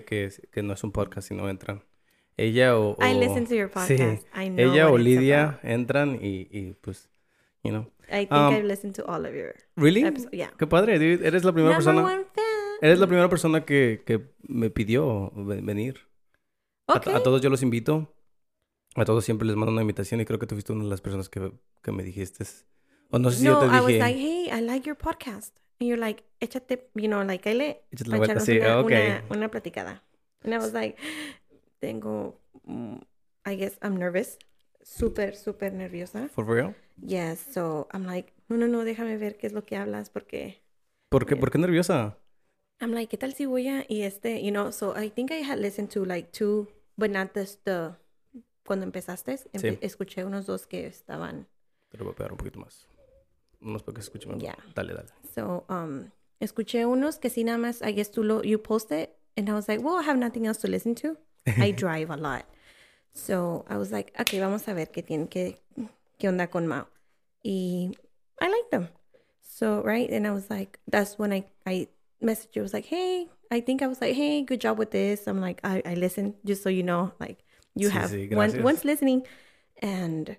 gente que, que no es un podcast, sino entran. Ella o... I o- listen to your sí, podcast. I know ella o Lidia entran y, y pues, you know. I think Um, I've listened to all of your ¿Really? Yeah. Qué padre, dude. Eres la primera Number persona... Eres la primera persona que, que me pidió ve- venir. A- Okay. A, todos yo los invito. A todos siempre les mando una invitación y creo que tú fuiste una de las personas que, que me dijiste. O no sé si no, yo te I was dije... like, hey, I like your podcast. And you're like, échate, you know, like, le Échate la vuelta, sí, una, una, una platicada. And I was like, tengo, mm, I guess I'm nervous. Súper, súper nerviosa. ¿For real? Yes, so I'm like, no, no, no, déjame ver qué es lo que hablas porque ¿Por qué, ¿Por qué nerviosa? I'm like, ¿qué tal si voy a y este, you know, so I think I had listened to like two, but not this, the cuando empezaste, empe- Sí. escuché unos dos que estaban, Te lo voy a pegar un poquito más. Unos mejor. Ya. Dale, dale. so um, escuché unos que sí nada más, I guess tú lo, you posted, and I was like, well, I have nothing else to listen to. I drive a lot, so I was like, okay, vamos a ver qué tiene, qué, qué onda con Mao, y I like them, so right, and I was like, that's when I I messaged you, I was like, hey, I think I was like, hey, good job with this. I'm like, I I listened just so you know, like you Sí, have sí, one, once listening, and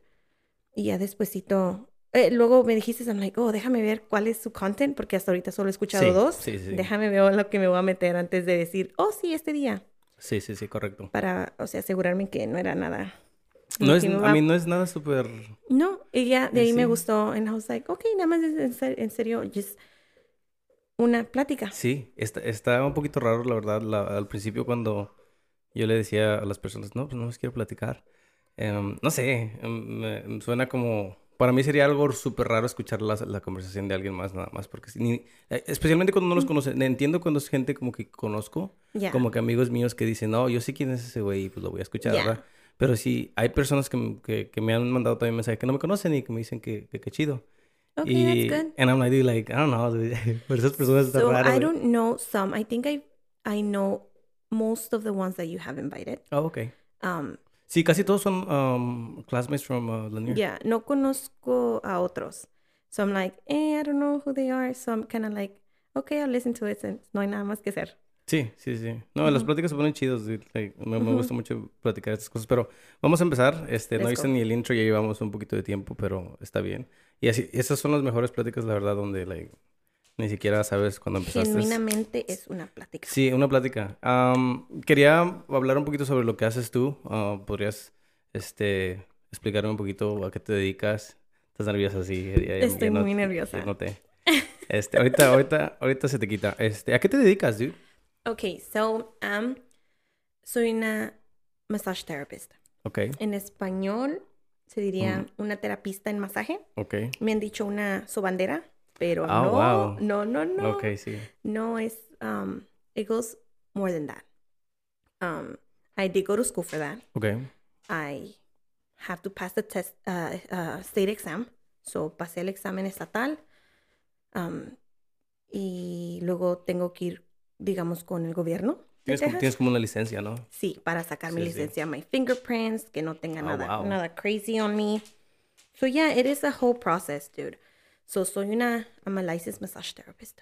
y ya despuesito. Eh, luego me dijiste, I'm like, oh, déjame ver cuál es su content, porque hasta ahorita solo he escuchado Sí, dos. sí, sí. Déjame ver lo que me voy a meter antes de decir, oh, sí, este día. Sí, sí, sí, correcto. Para, o sea, asegurarme que no era nada. No es, a mí no es nada súper... No, y ya de ahí me gustó. And I was like, okay, nada más en ser- en serio, just una plática. Sí, está, está un poquito raro, la verdad, la- al principio cuando yo le decía a las personas, no, pues no les quiero platicar. Em, no sé, em, me, me suena como... Para mí sería algo súper raro escuchar la, la conversación de alguien más, nada más, porque ni- eh, especialmente cuando no los conoce. Entiendo cuando es gente como que conozco, Ya. como que amigos míos que dicen, no, yo sé quién es ese güey y pues lo voy a escuchar, Ya. ¿verdad? Pero sí, hay personas que, que, que me han mandado también mensajes que no me conocen y que me dicen que que, que chido. Okay, y, that's good. And I'm like, dude, like, I don't know. Pero esas personas están So raras. I don't know some. I think I I know most of the ones that you have invited. Oh, okay. Um, Sí, casi todos son um, classmates from uh, Lanier. yeah, no conozco a otros. So I'm like, eh, I don't know who they are. So I'm kind of like, okay, I'll listen to it since no hay nada más que hacer. Sí, sí, sí. No, las Ujú. pláticas se ponen. Like, me, gusta mucho platicar estas cosas. Pero vamos a empezar. Este, no hice go. ni el intro, ya llevamos un poquito de tiempo, pero está bien. Y así, esas son las mejores pláticas, la verdad, donde like, ni siquiera sabes cuándo empezaste. Genuinamente es una plática. Sí, una plática. Am, quería hablar un poquito sobre lo que haces tú. Ah, ¿Podrías este, explicarme un poquito a qué te dedicas? ¿Estás nerviosa? Sí. Estoy no- muy nerviosa. ya noté. Este, ahorita, ahorita, ahorita se te quita. Este, ¿a qué te dedicas, dude? Okay, so um, soy una massage therapist. Ok, En español se diría una terapista en masaje. ok. Me han dicho una sobandera, pero Ah, no, wow. no, no, no. Ok, sí. No, it's um, it goes more than that. Um, I did go to school for that. Ok. I have to pass the test, uh, uh, state exam. So pasé el examen estatal. Um, y luego tengo que ir, digamos, con el gobierno. Tienes, como- Texas. tienes como una licencia, ¿no? Sí, para sacar mi Sí, sí. licencia, my fingerprints, que no tenga Oh, nada, wow. nada crazy on me. So yeah, it is a whole process, dude. So soy una, I'm a licensed massage therapist.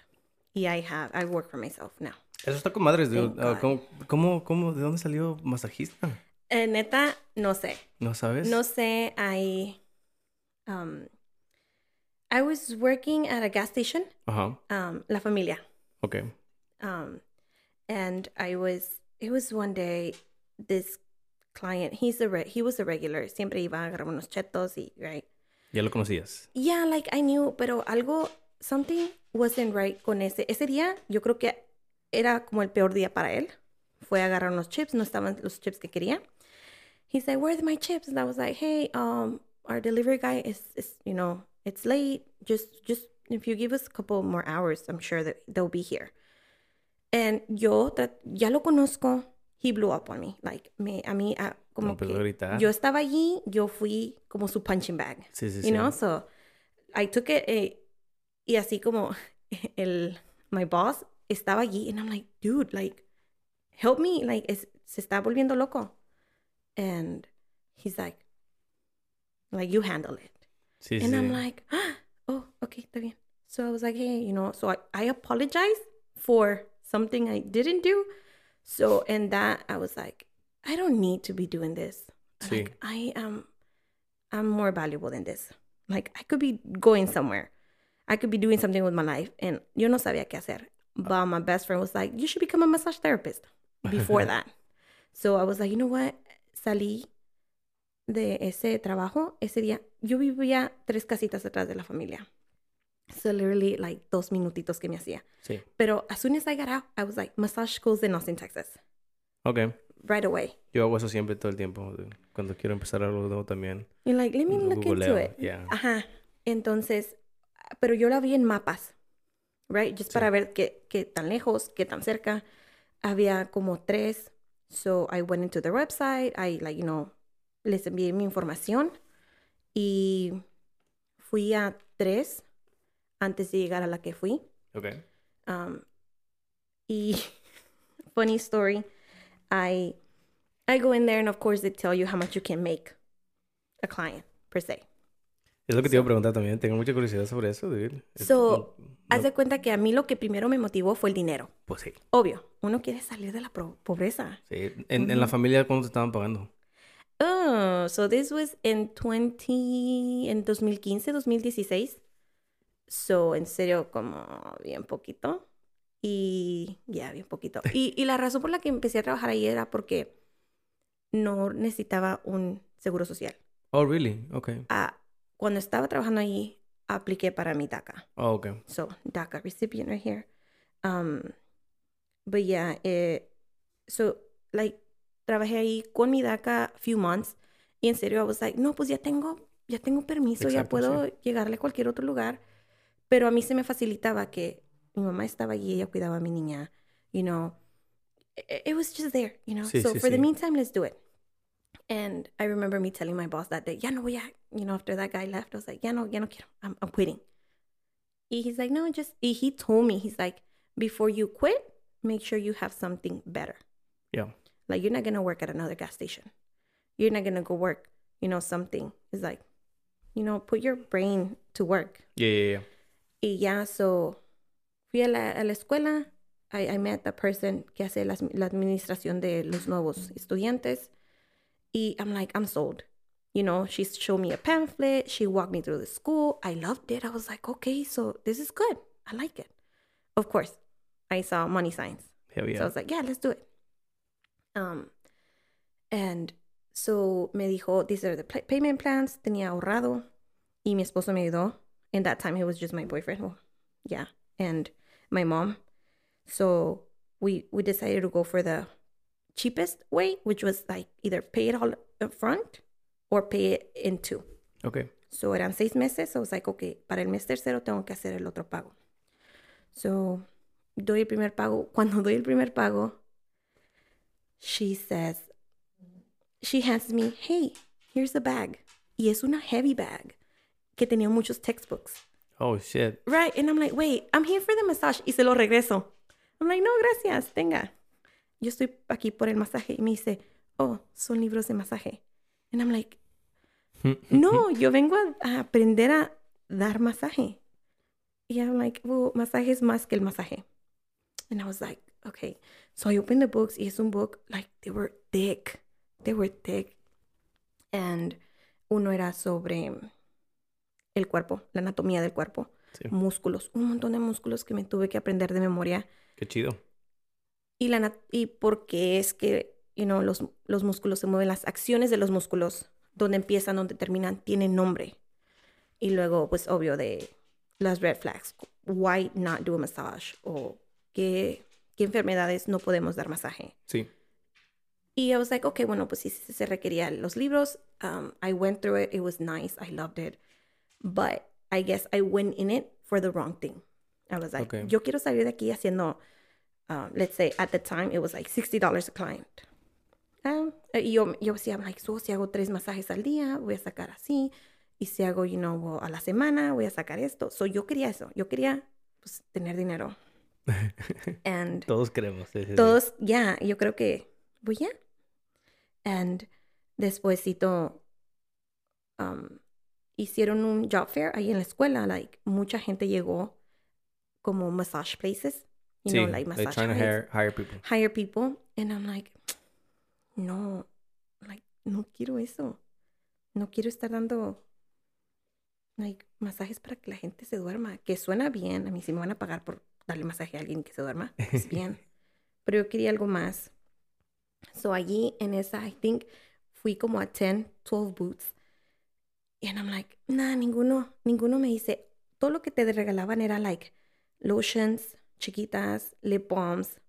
Y I have, I work for myself now. Eso está con madres. Thank Ah. ¿cómo, cómo, cómo, de dónde salió masajista? Eh, neta, no sé. ¿No sabes? No sé, I, um, I was working at a gas station, Ajá, um, La Familia. ok. Um, and I was, it was one day, this client, he's a, re- he was a regular, siempre iba a agarrar unos chetos y, right? Ya lo conocías. Yeah, like I knew, pero algo, something wasn't right con ese. Ese día, yo creo que era como el peor día para él. Fue a agarrar unos chips, no estaban los chips que quería. He's like, "Where's my chips?" And I was like, "Hey, um, our delivery guy is, is, you know, it's late. Just, just if you give us a couple more hours, I'm sure that they'll be here." And yo, ya lo conozco, he blew up on me. Like, me, a mí, ah, como a que yo estaba allí, yo fui como su punching bag. Sí, sí, You sí. know, so I took it eh, y así como el my boss estaba allí and I'm like, dude, like help me, like es, se está volviendo loco. And he's like like you handle it. Sí, and sí. I'm like, oh, okay, está bien. So I was like, hey, you know, so I, I apologize for something I didn't do. So, in that, I was like, I don't need to be doing this. Sí. Like, I am, I'm more valuable than this. Like, I could be going somewhere. I could be doing something with my life. And yo no sabía qué hacer. But my best friend was like, you should become a massage therapist before that. So I was like, you know what? Salí de ese trabajo ese día. Yo vivía tres casitas atrás de la familia. So literally like dos minutitos que me hacía. Sí. Pero as soon as I got out, I was like, massage schools in Austin, Texas. Ok. Right away. Yo hago eso siempre todo el tiempo. Cuando quiero empezar algo nuevo también. You're like, let me Lo look into it. yeah. Ajá. Entonces, pero yo la vi en mapas, right? Just para ver qué, qué tan lejos, qué tan cerca. Había como tres. So I went into their website. I, like, you know, les envié mi información. Y fui a tres antes de llegar a la que fui. Ok. Um, y funny story, I I go in there and of course they tell you how much you can make a client per se. Es lo que te iba a preguntar también. Tengo mucha curiosidad sobre eso, dude. Es- So, no- Haz no- de cuenta que a mí lo que primero me motivó fue el dinero. Pues sí. Obvio, uno quiere salir de la pobreza. Sí. En, en la familia, ¿cuánto te estaban pagando? Oh, so this was in 20, en 2015, 2016. So, en serio, como bien poquito. Y ya, bien poquito. Y, y la razón por la que empecé a trabajar ahí era porque no necesitaba un seguro social. Oh, really? Ok. Ah, cuando estaba trabajando ahí, apliqué para mi DACA. Oh, ok. So DACA recipient right here. Um, but yeah, eh, so like trabajé ahí con mi DACA few months y en serio I was like, no, pues ya tengo, ya tengo permiso, ya puedo sí. llegarle a cualquier otro lugar. Pero a mí se me facilitaba que mi mamá estaba allí, ella cuidaba a mi niña, you know. It, it was just there, you know. Sí, so sí, for the meantime, let's do it. And I remember me telling my boss that day, ya no voy a, you know, after that guy left, I was like, ya no, ya no quiero, I'm, I'm quitting. He's like, no, just, he told me, he's like, before you quit, make sure you have something better. Yeah. Like, you're not going to work at another gas station. You're not going to go work, you know, something. It's like, you know, put your brain to work. Yeah, yeah, yeah. Y ya, so, fui a la, a la escuela. I, I met the person que hace las- la administración de los nuevos estudiantes. Y I'm like, I'm sold. You know, she showed me a pamphlet. She walked me through the school. I loved it. I was like, okay, so this is good. I like it. Of course, I saw money signs. Hell So I was like, yeah, let's do it. Um, and so me dijo, these are the payment plans. Tenía ahorrado. Y mi esposo me ayudó. In that time, he was just my boyfriend. Well, yeah. And my mom. So we, we decided to go for the cheapest way, which was like either pay it all up front or pay it in two. Ok. So eran seis meses. So I was like, okay, para el mes tercero tengo que hacer el otro pago. So doy el primer pago. Cuando doy el primer pago, she says, she hands me, hey, here's the bag. Y es una heavy bag que tenía muchos textbooks. Oh, shit. Right. And I'm like, wait, I'm here for the massage. Y se lo regreso. I'm like, no, gracias, tenga. Yo estoy aquí por el masaje. Y me dice, oh, son libros de masaje. And I'm like, no, yo vengo a, aprender a dar masaje. Y I'm like, well, masaje es más que el masaje. And I was like, okay. So I opened the books. Y es un book, like, they were thick. They were thick. And uno era sobre el cuerpo, la anatomía del cuerpo. Sí. Músculos, un montón de músculos que me tuve que aprender de memoria. Qué chido. Y, la, y por qué es que, you know, los, los músculos se mueven, las acciones de los músculos, donde empiezan, donde terminan, tienen nombre. Y luego, pues, obvio, de las red flags. Why not do a massage? O qué, qué enfermedades no podemos dar masaje. Sí. Y I was like, okay, bueno, pues sí, se requerían los libros. Um, I went through it. It was nice. I loved it. But I guess I went in it for the wrong thing. I was like, Okay. yo quiero salir de aquí haciendo, um, let's say at the time it was like $60 a client. Um, y yo, yo decía, I'm like, so si hago tres masajes al día, voy a sacar así. Y si hago, you know, a la semana, voy a sacar esto. So yo quería eso. Yo quería, pues, tener dinero. And Todos queremos. sí, sí, sí. todos, ya, yo creo que, pues ya. And despuésito, um, hicieron un job fair ahí en la escuela. Like, mucha gente llegó como massage places. You Sí, know, like massage trying to hire, hire people. hire people. And I'm like, no, like, no quiero eso. No quiero estar dando like, masajes para que la gente se duerma. Que suena bien. A mí si me van a pagar por darle masaje a alguien que se duerma, pues bien. Pero yo quería algo más. So allí en esa, I think, fui como a 10, 12 boots. And I'm like, nah, ninguno, ninguno me dice. Todo lo que te regalaban era like lotions, chiquitas, lip balms,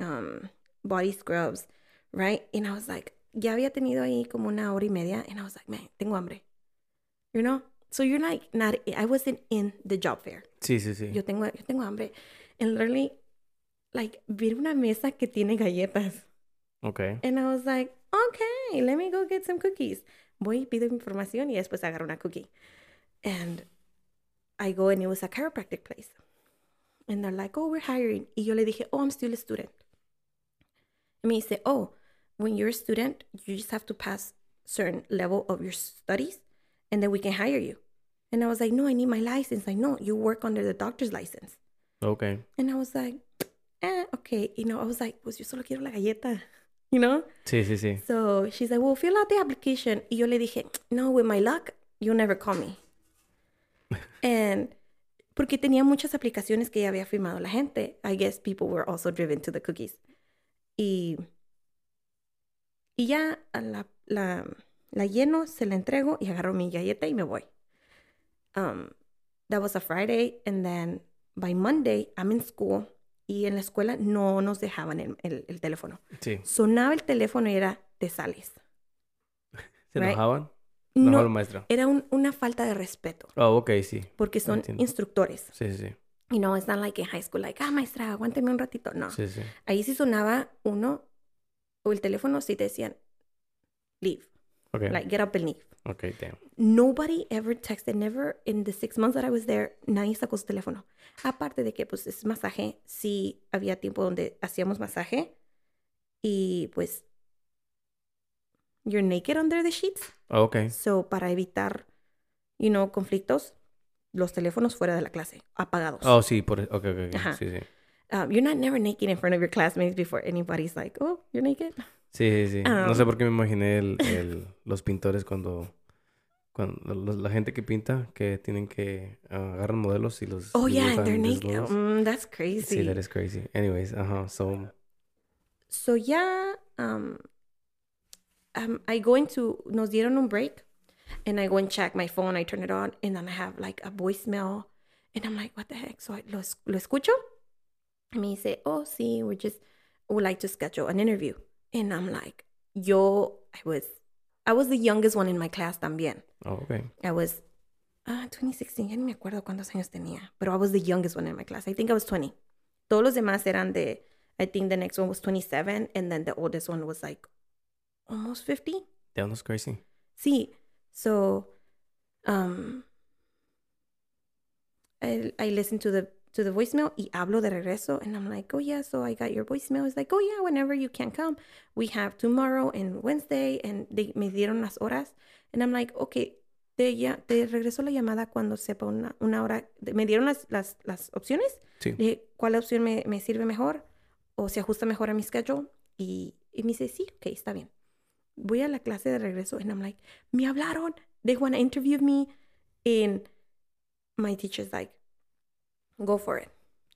um, body scrubs, right? And I was like, ya había tenido ahí como una hora y media, and I was like, man, tengo hambre. You know? So you're like not, I wasn't in the job fair. Sí, sí, sí. Yo tengo, yo tengo hambre. And literally, like, vi una mesa que tiene galletas. Ok. And I was like, okay, let me go get some cookies. Voy pido información y después agarro una cookie. And I go and it was a chiropractic place. And they're like, oh, we're hiring. Y yo le dije, oh, I'm still a student. And me dice, oh, when you're a student, you just have to pass certain level of your studies and then we can hire you. And I was like, no, I need my license. Like, no, you work under the doctor's license. Ok. And I was like, eh, okay. You know, I was like, pues yo solo quiero la galleta. You know? Sí, sí, sí. So she's like, well, fill out the application. Y yo le dije, no, with my luck, you'll never call me. and porque tenía muchas aplicaciones que ya había firmado la gente. I guess people were also driven to the cookies. Y, y ya la, la, la lleno, se la entrego y agarro mi galleta y me voy. Um, that was a Friday. And then by Monday, I'm in school. Y en la escuela no nos dejaban el, el, el teléfono. Sí. Sonaba el teléfono y era, te sales. ¿Se Right. enojaban? No, maestro. era un- una falta de respeto. Oh, ok, sí. Porque son Entiendo. instructores. Sí, sí, sí. Y no, it's not like in high school, like, ah, maestra, aguánteme un ratito. No. Sí, sí. Ahí sí sonaba uno o el teléfono, sí te decían, leave. Ok. Like, get up and leave. Ok, damn. Nobody ever texted, never in the six months that I was there, nadie sacó su teléfono. Aparte de que, pues, es masaje, sí había tiempo donde hacíamos masaje y, pues, you're naked under the sheets. Oh, ok. So, para evitar, you know, conflictos, los teléfonos fuera de la clase, apagados. Oh, sí, por Ok, ok, ok. Ajá. Sí, sí. Um, you're not never naked in front of your classmates before anybody's like, oh, you're naked. Sí, sí, sí. No sé por qué me imaginé el, el- los pintores cuando, cuando los- la gente que pinta que tienen que ah, agarran modelos y los Oh, yeah, they're naked. Mm, that's Sí, crazy. that is crazy. Anyways, ajá, so, So, ya, um, um, I go into, nos dieron un break, and I go and check my phone, I turn it on, and then I have like a voicemail, and I'm like, what the heck? So, I, lo, lo escucho, y me dice, oh, sí, we just would like to schedule an interview. And I'm like, yo, I was, I was the youngest one in my class también. oh, ok. I was, ah, 2016, ya ni me acuerdo cuántos años tenía, pero I was the youngest one in my class. I think I was 20. Todos los demás eran de, I think the next one was 27, and then the oldest one was like almost 50. Damn, that's crazy. Sí, so, um, I, I listened to the to the voicemail y hablo de regreso, and I'm like, oh yeah, so I got your voicemail. It's like, oh yeah, whenever you can come, we have tomorrow and Wednesday, and they me dieron las horas, and I'm like, okay, te, ya, te regreso la llamada cuando sepa una, una hora. Me dieron las, las, las opciones, Sí. dije, ¿cuál opción me, me sirve mejor o se ajusta mejor a mi schedule? Y, y me dice, sí, ok, está bien. Voy a la clase de regreso, and I'm like, me hablaron, they want to interview me, and my teacher's like, go for it.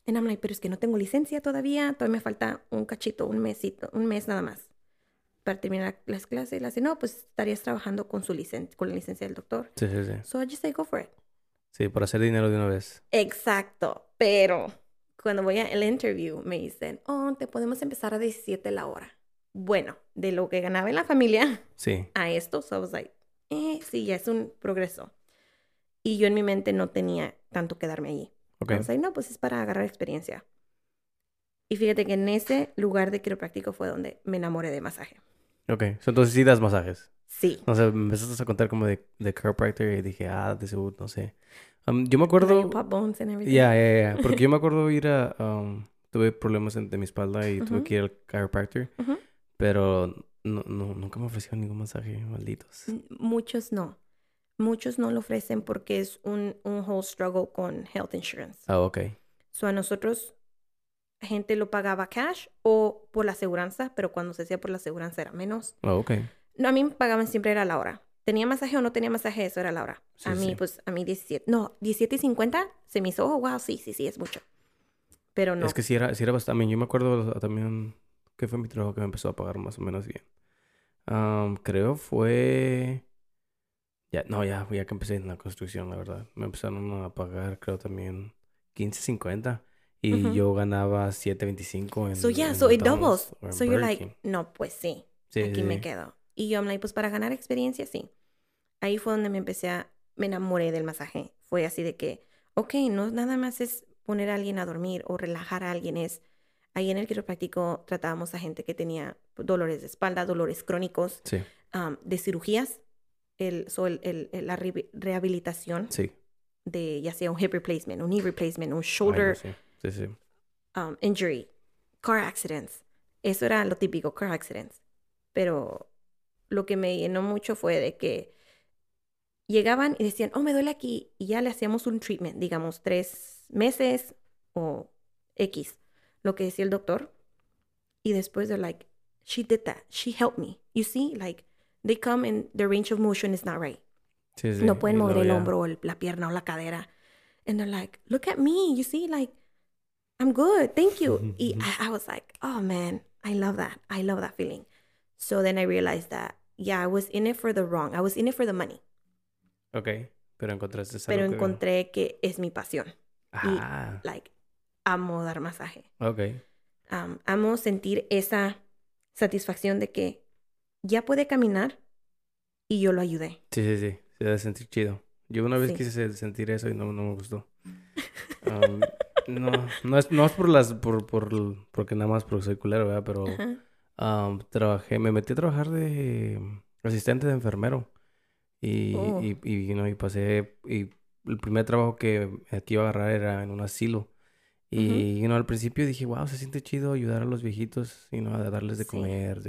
And I'm like, pero es que no tengo licencia todavía, todavía me falta un cachito, un mesito, un mes nada más para terminar las clases. Y le dice, no, pues estarías trabajando con su licencia, con la licencia del doctor. Sí, sí, sí. So I just say, go for it. Sí, para hacer dinero de una vez. Exacto, pero cuando voy al interview me dicen, oh, te podemos empezar a 17 la hora. Bueno, de lo que ganaba en la familia Sí. a esto, so I was like, eh, sí, ya es un progreso. Y yo en mi mente no tenía tanto quedarme allí. Ok. I was like, no, pues es para agarrar experiencia. Y fíjate que en ese lugar de quiropráctico fue donde me enamoré de masaje. Ok. Entonces sí das masajes. Sí. No sé, me empezaste a contar como de, de chiropractor y dije, ah, de seguro, no sé. Um, yo me Like acuerdo... pop bones and everything. Ya, ya, ya. Porque yo me acuerdo ir a... um, tuve problemas de mi espalda y tuve Ujú. que ir al chiropractor. Ujú. Pero no, no, nunca me ofrecieron ningún masaje, malditos. Muchos no. Muchos no lo ofrecen porque es un, un whole struggle con health insurance. Ah, ok. So a nosotros, gente lo pagaba cash o por la aseguranza, pero cuando se hacía por la aseguranza era menos. Oh, ok. No, a mí me pagaban siempre era la hora. Tenía masaje o no tenía masaje, eso era la hora. Sí, a mí, sí. pues, a mí 17. No, 17 y 50 se me hizo, oh, wow, sí, sí, sí, es mucho. Pero no. Es que sí era, sí era bastante. Yo me acuerdo también que fue mi trabajo que me empezó a pagar más o menos bien. Am, creo fue... Ya, no, ya, ya que empecé en la construcción, la verdad. Me empezaron a pagar, creo también, 15.50. Y Ujú. yo ganaba 7.25 en So, yeah, en so it doubles. So you're like, King. no, pues sí, Sí, aquí sí, me sí. quedo. Y yo, I'm like, pues para ganar experiencia, sí. Ahí fue donde me empecé a, me enamoré del masaje. Fue así de que, ok, no nada más es poner a alguien a dormir o relajar a alguien, es, ahí en el quiropráctico tratábamos a gente que tenía dolores de espalda, dolores crónicos, um, de cirugías, el, so el- el- la re- rehabilitación sí. de ya sea un hip replacement, un knee replacement, un Ay, no, shoulder sí, sí, sí. um, injury, car accidents. Eso era lo típico, car accidents. Pero lo que me llenó mucho fue de que llegaban y decían, oh, me duele aquí. Y ya le hacíamos un treatment, digamos, tres meses o X, lo que decía el doctor. Y después they're like, she did that. She helped me. You see, like, they come and the range of motion is not right. Sí, sí. No pueden mover el hombro, o el- la pierna o la cadera. And they're like, look at me, you see, like, I'm good, thank you. y I, I was like, oh man, I love that. I love that feeling. So then I realized that, yeah, I was in it for the wrong. I was in it for the money. Ok, pero encontraste Pero algo que- encontré que es mi pasión. Ah, Like, amo dar masaje. ok. Um, amo sentir esa satisfacción de que ya puede caminar y yo lo ayudé. Sí, sí, sí. Se debe sentir chido. Yo una vez Sí. quise se- sentir eso y no, no me gustó. Am, no, no es, no es por las, por, por, porque nada más porque soy culero, ¿verdad? Pero am, trabajé, me metí a trabajar de asistente de enfermero. Y, Oh. y, y, know, y pasé, y el primer trabajo que, que iba a agarrar era en un asilo. Y, you know, al principio dije, wow, se siente chido ayudar a los viejitos, you know, a darles de Sí. comer,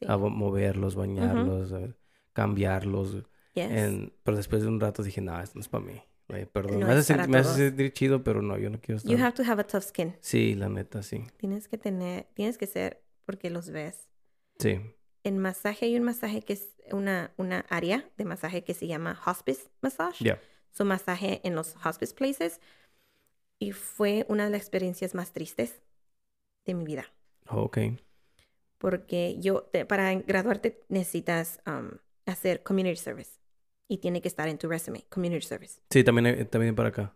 Sí. a mo- moverlos, bañarlos, a cambiarlos. Yes. En- pero después de un rato dije, no, esto no es para mí. Like, perdón, No me, hace me hace sentir chido, pero no, yo no quiero estar. You have to have a tough skin. Sí, la neta, sí. Tienes que tener, tienes que ser, porque los ves. Sí. En masaje hay un masaje que es una, una área de masaje que se llama hospice massage. Ya. Su masaje en los hospice places. Y fue una de las experiencias más tristes de mi vida. Ok. Porque yo, te- para graduarte necesitas um, hacer community service. Y tiene que estar en tu resume, community service. Sí, también, hay- también para acá.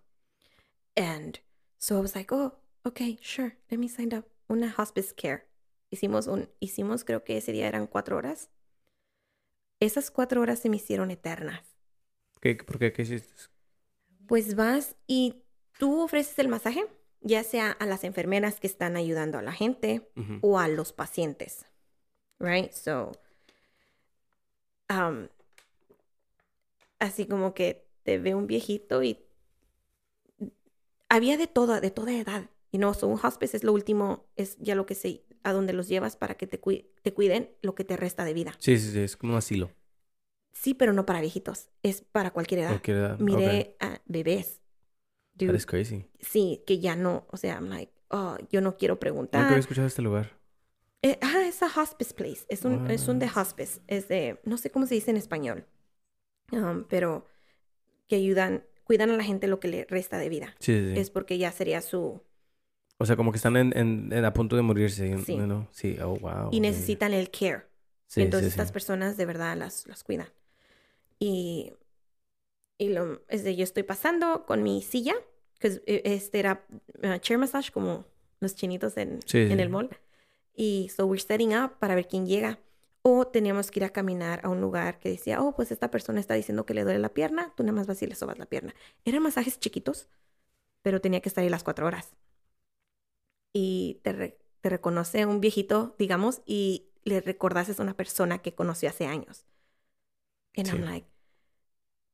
And so I was like, oh, okay, sure, let me sign up. Una hospice care. Hicimos un, hicimos, creo que ese día eran cuatro horas. Esas cuatro horas se me hicieron eternas. ¿Qué, ¿Por qué? ¿Qué hiciste? Pues vas y tú ofreces el masaje, ya sea a las enfermeras que están ayudando a la gente o a los pacientes. Right? So, um, así como que te ve un viejito y había de toda, de toda edad. Y no, so un hospice es lo último, es ya lo que se, a donde los llevas para que te, cui- te cuiden lo que te resta de vida. Sí, sí, sí, es como un asilo. Sí, pero no para viejitos, es para cualquier edad. Cualquier edad. Miré a bebés. Dude, That is crazy. sí, que ya no, o sea, I'm like, oh, yo no quiero Nunca preguntar. había escuchado este lugar. Eh, ah, es a hospice place. Es un, es un de hospice. Es de, no sé cómo se dice en español. Um, pero que ayudan, cuidan a la gente lo que le resta de vida. Sí, sí, sí. Es porque ya sería su... O sea, como que están en, en- en- a punto de morirse. Sí. ¿no? Sí, oh, wow. Y necesitan el care. Sí, Entonces sí, estas personas de verdad las, las cuidan. Y, y lo, es de, yo estoy pasando con mi silla, que este era uh, chair massage como los chinitos en, Sí, en sí. el mall. Y so we're setting up para ver quién llega. O teníamos que ir a caminar a un lugar que decía, oh, pues esta persona está diciendo que le duele la pierna, tú nada más vas y le sobas la pierna. Eran masajes chiquitos, pero tenía que estar ahí las cuatro horas. Y te, re- te reconoce un viejito, digamos, y le recordases a una persona que conoció hace años. And I'm like,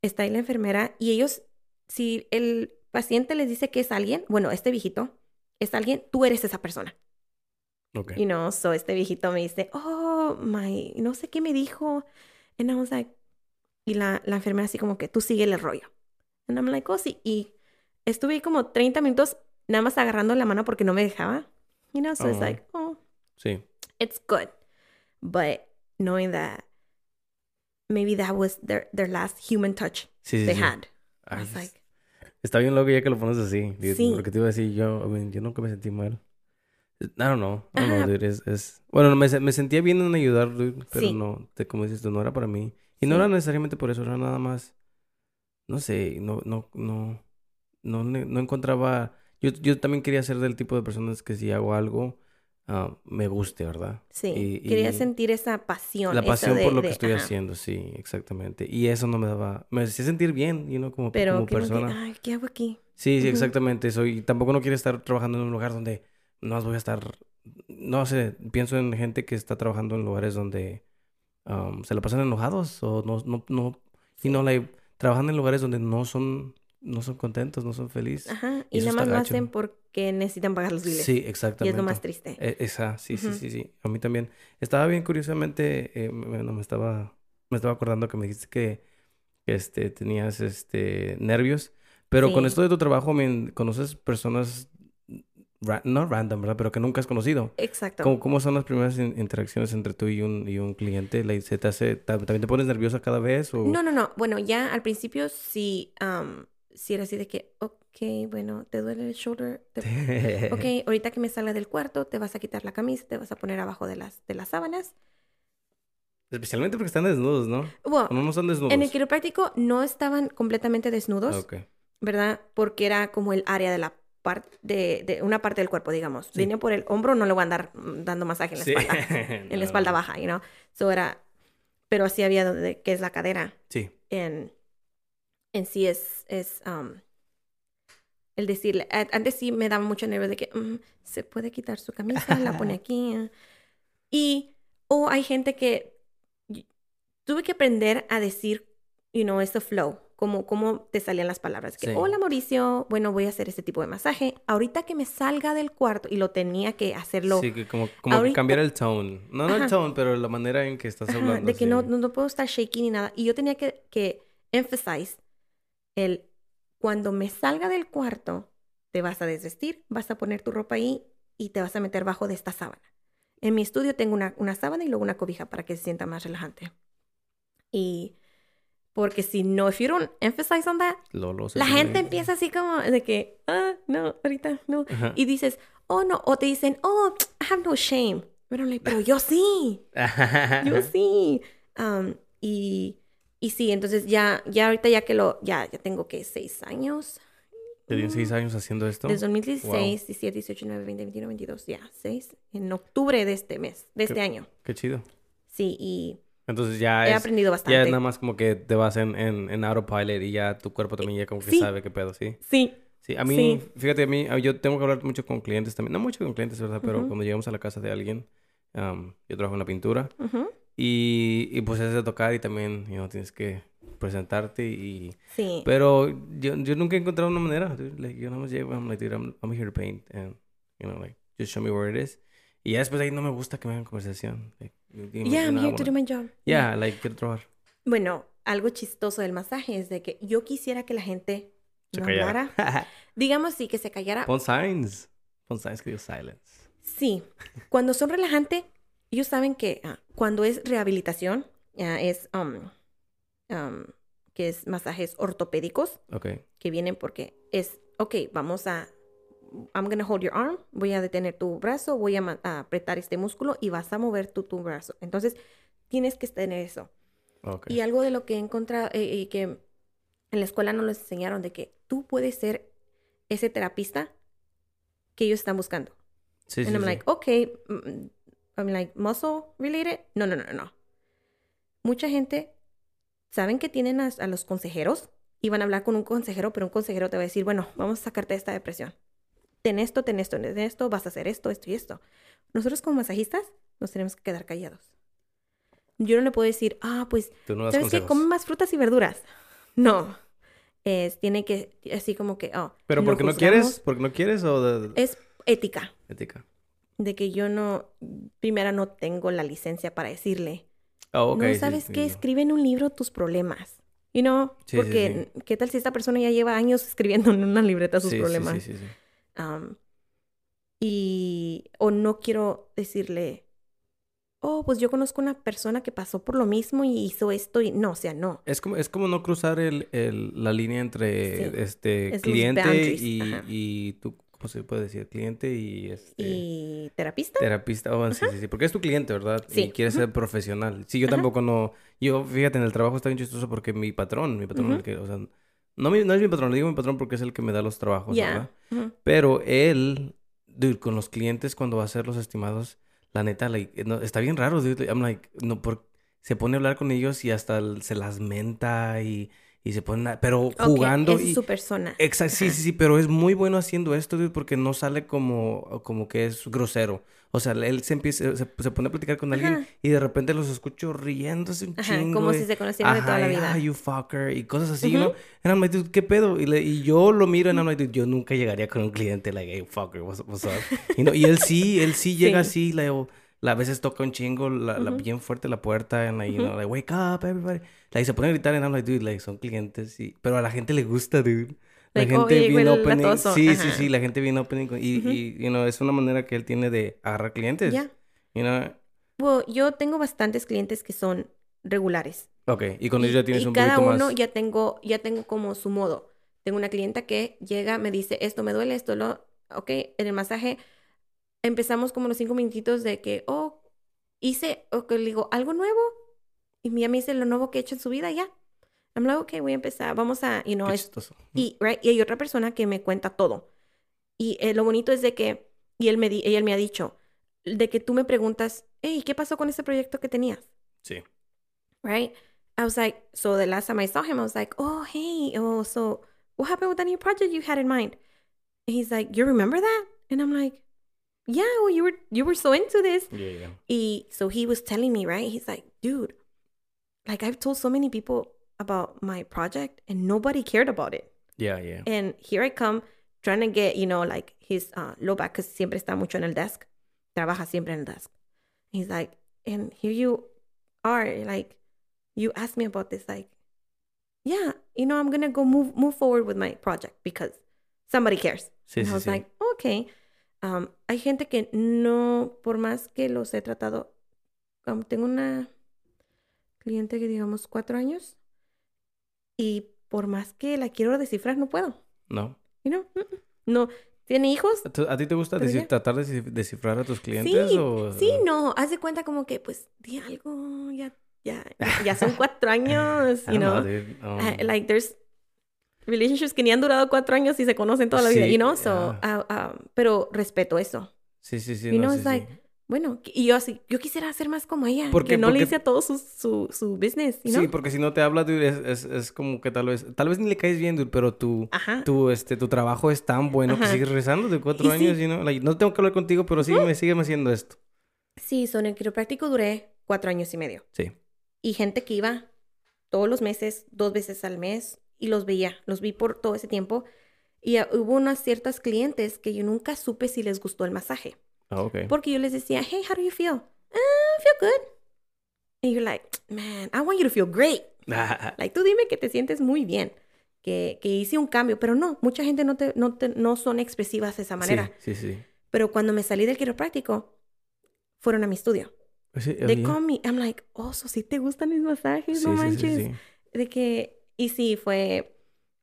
está ahí la enfermera y ellos, si el paciente les dice que es alguien, bueno, este viejito es alguien, tú eres esa persona. Ok. You know, so este viejito me dice, oh, my, no sé qué me dijo. And I was like, y la, la enfermera así como que tú sigue el rollo. And I'm like, oh, sí. Y estuve ahí como 30 minutos nada más agarrando la mano porque no me dejaba. You know, so it's like, oh, Sí. it's good. But knowing that maybe that was their, their last human touch Sí, they sí. had. I Ay, was es- like, Está bien loco ya que lo pones así. Digo, Sí. Porque te iba a decir, yo, I mean, yo nunca me sentí mal. I don't know. I don't know, Ajá. dude. Es, es... Bueno, me, me sentía bien en ayudar, dude, pero no, te, como dices tú, no era para mí. Y no era necesariamente por eso, era nada más, no sé, no, no, no, no, no encontraba... Yo, yo también quería ser del tipo de personas que si hago algo, ah, me guste, ¿verdad? sí, Y- quería y- sentir esa pasión. La pasión de- por lo de- que estoy ajá. haciendo, sí, exactamente. Y eso no me daba, me hacía sentir bien, you know, como, Pero como que no que, persona. ay, ¿qué hago aquí? Sí, sí, exactamente. Soy, tampoco no quiero estar trabajando en un lugar donde no más voy a estar, no sé, pienso en gente que está trabajando en lugares donde um, se la pasan enojados o no, no, no, y no, like, trabajan en lugares donde no son, no son contentos, no son felices. Ajá. Y Y nada más lo hacen porque necesitan pagar los biles. Sí, Y es exactamente. lo más triste. E- Esa, sí, sí, sí, sí. A mí también. Estaba bien, curiosamente, eh, me- bueno, me estaba, me estaba acordando que me dijiste que, que, este, tenías, este, nervios. Pero con esto de tu trabajo, me conoces personas, ra- no random, ¿verdad? Pero que nunca has conocido. Exacto. ¿Cómo, cómo son las primeras in- interacciones entre tú y un, y un cliente? ¿Se te hace, ta- también te pones nerviosa cada vez? O... No, no, no. Bueno, ya al principio sí, am, sí era así de que, ok, bueno, te duele el shoulder. te- Ok, ahorita que me salga del cuarto, te vas a quitar la camisa, te vas a poner abajo de las, de las sábanas. Especialmente porque están desnudos, ¿no? Bueno, ¿O no, no están desnudos? en el quiropráctico no estaban completamente desnudos, Ok. ¿verdad? Porque era como el área de la parte, de, de una parte del cuerpo, digamos. Sí. Viene por el hombro, no le voy a andar dando masaje en la Sí. espalda. En la espalda No. baja, you know. So era, pero así había donde, que es la cadera. Sí. en, en sí es, es um, el decirle, antes sí me daba mucho nervio de que "Mm, se puede quitar su camisa, la pone aquí. eh". Y, o hay gente que tuve que aprender a decir, you know, ese flow, como, cómo te salían las palabras. Que, Sí. hola Mauricio, bueno, voy a hacer este tipo de masaje. Ahorita que me salga del cuarto, y lo tenía que hacerlo Sí, que como, como ahorita- cambiar el tone. No, no el Ajá. tone, pero la manera en que estás Ajá, hablando. de que no, sí. no, no puedo estar shaky ni nada. Y yo tenía que, que emphasize el cuando me salga del cuarto, te vas a desvestir, vas a poner tu ropa ahí y te vas a meter bajo de esta sábana. En mi estudio tengo una, una sábana y luego una cobija para que se sienta más relajante. Y porque si no, if you don't emphasize on that, Lolo se la gente empieza así como de que, ah, no, ahorita no. Ajá. Y dices, oh, no, o te dicen, oh, I have no shame. Pero, like, pero yo sí. Yo sí. Am, y, y sí, entonces ya, ya ahorita ya que lo, ya, ya tengo que seis años. ¿Te tienes seis años haciendo esto? Desde 2016, Wow. 17, 18, 19, 20, 21, 22, ya, seis. En octubre de este mes, de este Qué- año. Qué chido. Sí, y Entonces ya he es, aprendido ya bastante. es nada más como que te vas en, en, en autopilot y ya tu cuerpo también ya como que Sí. sabe qué pedo, ¿sí? Sí, Sí, a mí, Sí. fíjate, a mí, yo tengo que hablar mucho con clientes también. No mucho con clientes, ¿verdad? Pero Ujú. cuando llegamos a la casa de alguien, am, yo trabajo en la pintura ujú, y, y pues es de tocar y también, you know, tienes que presentarte y... sí. Pero yo, yo nunca he encontrado una manera. dude. Like, yo nada más llego, I'm like, dude, I'm, I'm here to paint. And, you know, like, just show me where it is. Y ya después de ahí no me gusta que me hagan conversación. Like, you- Yeah, I'm here to do my job. Yeah, like, quiero trabajar. Bueno, algo chistoso del masaje es de que yo quisiera que la gente Se no callara. hablara. Digamos sí, que se callara. Pon signs. Pon signs que digo silence. Sí, cuando son relajantes, ellos saben que ah, cuando es rehabilitación, ah, es um, um, que es masajes ortopédicos, Ok. que vienen porque es, ok, vamos a, I'm gonna hold your arm, voy a detener tu brazo, voy a, a apretar este músculo y vas a mover tu, tu brazo. Entonces, tienes que tener eso. Ok. Y algo de lo que he encontrado eh, y que en la escuela nos lo enseñaron de que tú puedes ser ese terapista que ellos están buscando. Sí, sí, And I'm sí. like, okay, mm, I'm like, muscle related? No, no, no, no. Mucha gente saben que tienen a, a los consejeros y van a hablar con un consejero, pero un consejero te va a decir, bueno, vamos a sacarte de esta depresión. Ten esto, ten esto, ten esto, vas a hacer esto, esto y esto. Nosotros como masajistas nos tenemos que quedar callados. Yo no le puedo decir, ah, pues, no ¿sabes qué? Come más frutas y verduras. No. Es, tiene que, así como que, oh. Pero porque no juzgamos. quieres, porque no quieres o de... Es ética. ética. De que yo no, primera no tengo la licencia para decirle, Oh, no sabes sí, qué, escribe en un libro tus problemas. You know, Sí, porque qué tal si esta persona ya lleva años escribiendo en una libreta sus problemas. Sí, sí, sí. Um, Y, o no quiero decirle, oh, pues yo conozco una persona que pasó por lo mismo y hizo esto y no, o sea, no. Es como, es como no cruzar el, el, la línea entre Sí. este Es cliente y, y tú, ¿cómo se puede decir? Cliente y este Y terapista. terapista. Oh, sí, sí, sí. Porque es tu cliente, ¿verdad? Y Sí. quieres ser profesional. Sí, yo Ajá. tampoco no. Yo, fíjate, en el trabajo está bien chistoso porque mi patrón, mi patrón, el que, o sea, no, mi- no es mi patrón, le digo mi patrón porque es el que me da los trabajos, ¿verdad? Pero él, dude, con los clientes cuando va a hacer los estimados, la neta, like, no, está bien raro, dude. I'm like, no, por, se pone a hablar con ellos y hasta se las menta y, y se pone, a- pero jugando es y... su persona. Exacto, sí, sí, sí, pero es muy bueno haciendo esto, dude, porque no sale como, como que es grosero. O sea, él se empieza, se, se pone a platicar con alguien Ajá. y de repente los escucho riéndose un Ajá, chingo. como y- si se conocieran de toda la vida. "Ah, you fucker, y cosas así, Ujú. ¿no? And I'm like, dude, ¿qué pedo? Y, le- y yo lo miro y I'm like, dude, yo nunca llegaría con un cliente, like, hey, fucker, what's, what's up? Y, no- y él sí, él sí llega Sí. así, like, o- la- a veces toca un chingo, la, la- Ujú. bien fuerte la puerta, and like, you Ujú. know, like, wake up, everybody. Like, se pone a gritar, and I'm like, dude, like, son clientes, y... pero a la gente le gusta, dude. La Like, gente bien opening. latoso. Sí, sí, Ajá. sí, la gente bien opening. Y, Ujú. y, you know, es una manera que él tiene de agarrar clientes. Ya. You know? Well, yo tengo bastantes clientes que son regulares. Ok, y con ellos ya tienes y un cada poquito uno más. ya tengo, ya tengo como su modo. Tengo una clienta que llega, me dice, esto me duele, esto lo... Ok, en el masaje empezamos como los cinco minutitos de que, oh, hice, o que le digo, algo nuevo. Y ya me dice lo nuevo que he hecho en su vida, ya. I'm like, ok, voy a empezar. Vamos a, you know, Qué es- y, right, y hay otra persona que me cuenta todo. Y eh, lo bonito es de que, y él me, di- ella me ha dicho, de que tú me preguntas, hey, ¿qué pasó con ese proyecto que tenías? Sí. right? I was like, so the last time I saw him, I was like, oh, hey, oh, so what happened with that new project you had in mind? And he's like, you remember that? And I'm like, yeah, well, you were you were so into this. Yeah, yeah. Y so he was telling me, right? He's like, dude, like I've told so many people about my project and nobody cared about it. Yeah, yeah. And here I come trying to get, you know, like his uh, low back because siempre está mucho en el desk. Trabaja siempre en el desk. He's like, and here you are, like, you asked me about this, like, yeah, you know, I'm gonna go move move forward with my project because somebody cares. Sí, and I was sí. like, okay. Um, hay gente que no, por más que los he tratado, um, tengo una cliente que digamos cuatro años y por más que la quiero descifrar no puedo. No. You know? mm, mm. No, ¿tiene hijos? ¿Tú- ¿A ti te gusta Pero deci- ya. tratar de descif- descifrar a tus clientes Sí, o...? sí, no, haz de cuenta como que pues di algo, ya, ya, ya, son cuatro años, you don't know, know? dude. Um, like there's relationships que ni han durado cuatro años y se conocen toda la vida, Sí, you know? So, uh, um, pero respeto eso. sí, sí, sí. you no, know, sí, it's like, sí. Bueno, y yo así, yo quisiera ser más como ella, ¿Por qué? que no le Porque- hice a todo su, su, su business, you know? Sí, porque si no te habla, dude, es, es, es como que tal vez... Tal vez ni le caes bien, dude, pero tu... Ajá. Tu, este, tu trabajo es tan bueno que Ajá. sigues rezando de cuatro Y sí. años, you know? Like, no tengo que hablar contigo, pero sígueme, sígueme haciendo esto. Sí, son el quiropráctico duré cuatro años y medio. Sí. Y gente que iba todos los meses, dos veces al mes, y los veía, los vi por todo ese tiempo. Y ah, hubo unas ciertas clientes que yo nunca supe si les gustó el masaje. Ah, ok. Porque yo les decía, hey, how do you feel? "Ah, I feel good. And you're like, man, I want you to feel great. Like, tú dime que te sientes muy bien, que, que hice un cambio. Pero no, mucha gente no, te, no, te- no son expresivas de esa manera. Sí, sí, sí. Pero cuando me salí del quiropráctico, fueron a mi estudio. Pues sí, They call me, I'm like, oh, so sí te gustan mis masajes, Sí, no manches. De que, y sí, fue,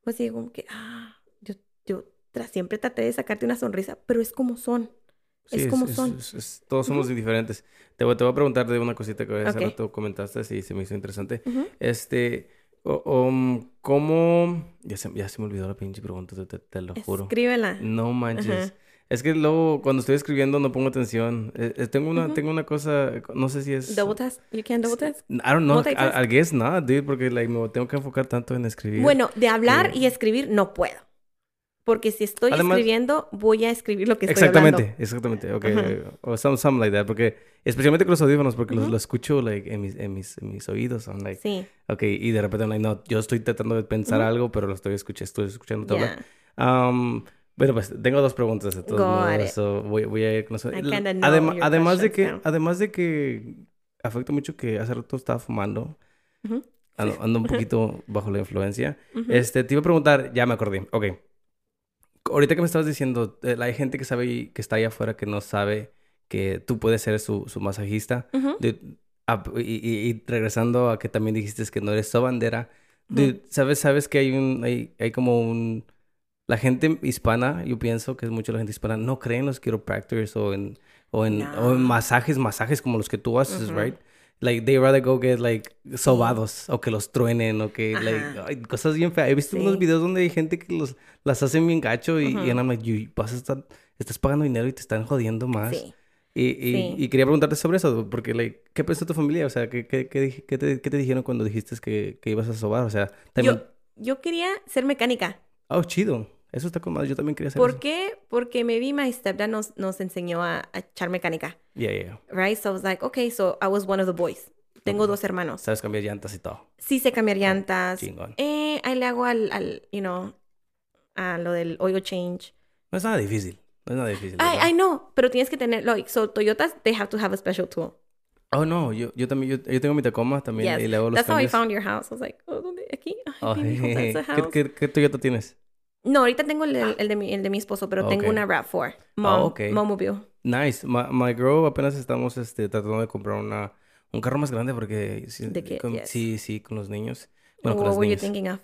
pues sí, como que, ah, yo, yo siempre traté de sacarte una sonrisa, pero es como son. Sí, es como son. es- es- todos somos diferentes. Te voy, te voy a preguntar de una cosita que hace Ok. rato comentaste y se me hizo interesante. Este, um, ¿cómo...? Ya se, ya se me olvidó la pinche pregunta, te, te- te lo juro. Escríbela. No manches. Es que luego cuando estoy escribiendo no pongo atención. Eh, eh, tengo una, Ujú. tengo una cosa, no sé si es... Double test. You can double test. I don't know. I. I guess not, dude, porque like, me tengo que enfocar tanto en escribir. Bueno, de hablar Eh, y escribir no puedo. Porque si estoy Además- escribiendo, voy a escribir lo que estoy Exactamente, hablando. exactamente. Ok, Ajá. o some, something like that. Porque, especialmente con los audífonos, porque los, Ujú. lo escucho like, en, mis, en, mis, en mis oídos. I'm like, Sí, ok, y de repente, like, no, yo estoy tratando de pensar algo, pero lo estoy escuchando, estoy escuchando ya. Um, bueno, pues tengo dos preguntas de todos modos. so voy, voy a ir con eso. Your además de que, now. además de que afecta mucho que hace rato estaba fumando. Ujú. Ando, ando un poquito bajo la influencia. Ujú. Este, te iba a preguntar, ya me acordé. Ok. ahorita que me estabas diciendo, eh, hay gente que sabe que está allá afuera que no sabe que tú puedes ser su, su masajista. Ujú. Dude, ah, y, y- y regresando a que también dijiste que no eres sobandera. Dude, ¿sabes, sabes que hay un, hay, hay como un... La gente hispana, yo pienso que es mucho la gente hispana, no cree en los chiropractors o en, o en, o en masajes, masajes como los que tú haces, Ujú. right? Like, they rather go get, like, sobados, o que los truenen, o que, like, Ajá. ay, cosas bien feas. He visto Sí. unos videos donde hay gente que los, las hacen bien gacho y, y Ujú. I'm like, you, vas a estar, estás pagando dinero y te están jodiendo más. Sí. Y, y, Sí. y quería preguntarte sobre eso, porque, like, ¿qué pensó tu familia? O sea, ¿qué, qué, qué, qué te, qué te dijeron cuando dijiste que, que ibas a sobar? O sea, también... Yo, yo quería ser mecánica. Oh, chido. Eso está con madre. Yo también quería hacer ¿Por eso. qué? Porque maybe my stepdad nos, nos enseñó a, a echar mecánica. Yeah, yeah, yeah. Right? So I was like, okay, so I was one of the boys. Tengo Ujú. dos hermanos. Sabes cambiar llantas y todo. Sí sé cambiar llantas. Chingón. Eh, ahí le hago al, al, you know, a lo del oil change. No es nada difícil. No es nada difícil. I, ¿verdad? I know, pero tienes que tener, like, so Toyotas, they have to have a special tool. Oh, no. Yo, yo también... Yo, yo tengo mi Tacoma también Yes. y le hago los That's how I cambios. found your house. I was like, oh, ¿dónde? ¿Aquí? Ay, Oh, a ¿Qué, qué, qué Toyota tienes? No, ahorita tengo el, el de, mi, el de mi esposo, pero tengo Ok. una RAV4. Mom, Oh, ok. Momobile. Nice. My, my girl apenas estamos este, tratando de comprar una, un carro más grande porque... Sí, que- con- yes. sí, sí, con los niños. Bueno, con What los were you thinking of?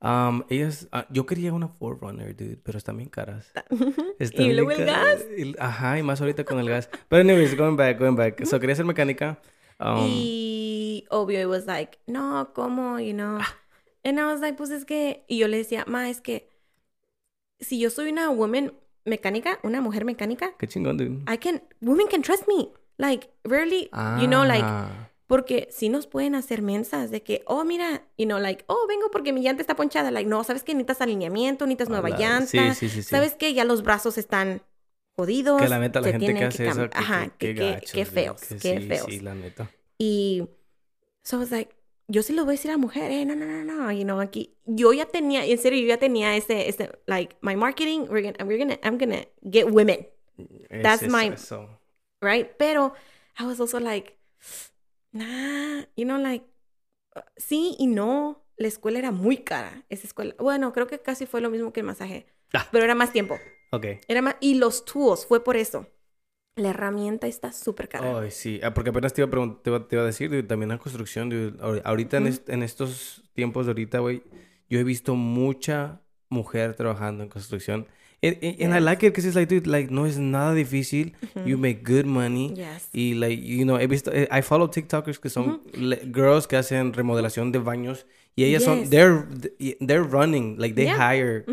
Um, ellas... ah, yo quería una 4Runner, dude, pero están bien caras. Están y luego el gas. Ajá, y más ahorita con el gas. Pero anyways, going back, going back. So, quería ser mecánica. Um, y obvio, it was like, no, ¿cómo? You know. Ah. And I was like, pues es que. Y yo le decía, ma, es que. Si yo soy una woman mecánica, una mujer mecánica, Qué chingón, dude. I can. Women can trust me. Like, really, you know, like. Ah, Porque si nos pueden hacer mensas de que, oh, mira, you know, like, oh, vengo porque mi llanta está ponchada. Like, no, ¿sabes qué? Necesitas alineamiento, necesitas nueva Hola. llanta. Sí, sí, sí, sí. ¿Sabes qué? Ya los brazos están jodidos. Que la neta, la gente que hace eso, que, Ajá, qué dude, feos, qué sí, feos. Sí, la neta. Y so I was like, yo sí lo voy a decir a la mujer, eh, no, no, no, no, you know, aquí, yo ya tenía, en serio, yo ya tenía ese, ese, like, my marketing, we're gonna, we're gonna, I'm gonna get women, Es That's my- eso. right? Pero I was also like, nah, you know, like, uh, sí y no, la escuela era muy cara, esa escuela, bueno, creo que casi fue lo mismo que el masaje, Ah. pero era más tiempo, Ok. era más, y los tools, fue por eso. La herramienta está súper cara. Ay, sí. Ah, porque apenas te iba a, te iba, te iba a decir, dude, también la construcción, dude. Ahor- Ahorita en, Ujú. est- en estos tiempos de ahorita, güey, yo he visto mucha mujer trabajando en construcción. And, and- and I Yes. like it because it's like, dude, like, no es nada difícil. You make good money. Yes. Y, like, you know, he visto, eh, I follow TikTokers que son girls que hacen remodelación de baños. Y ellas son, Yes. they're, they're running, like, they Yeah. hire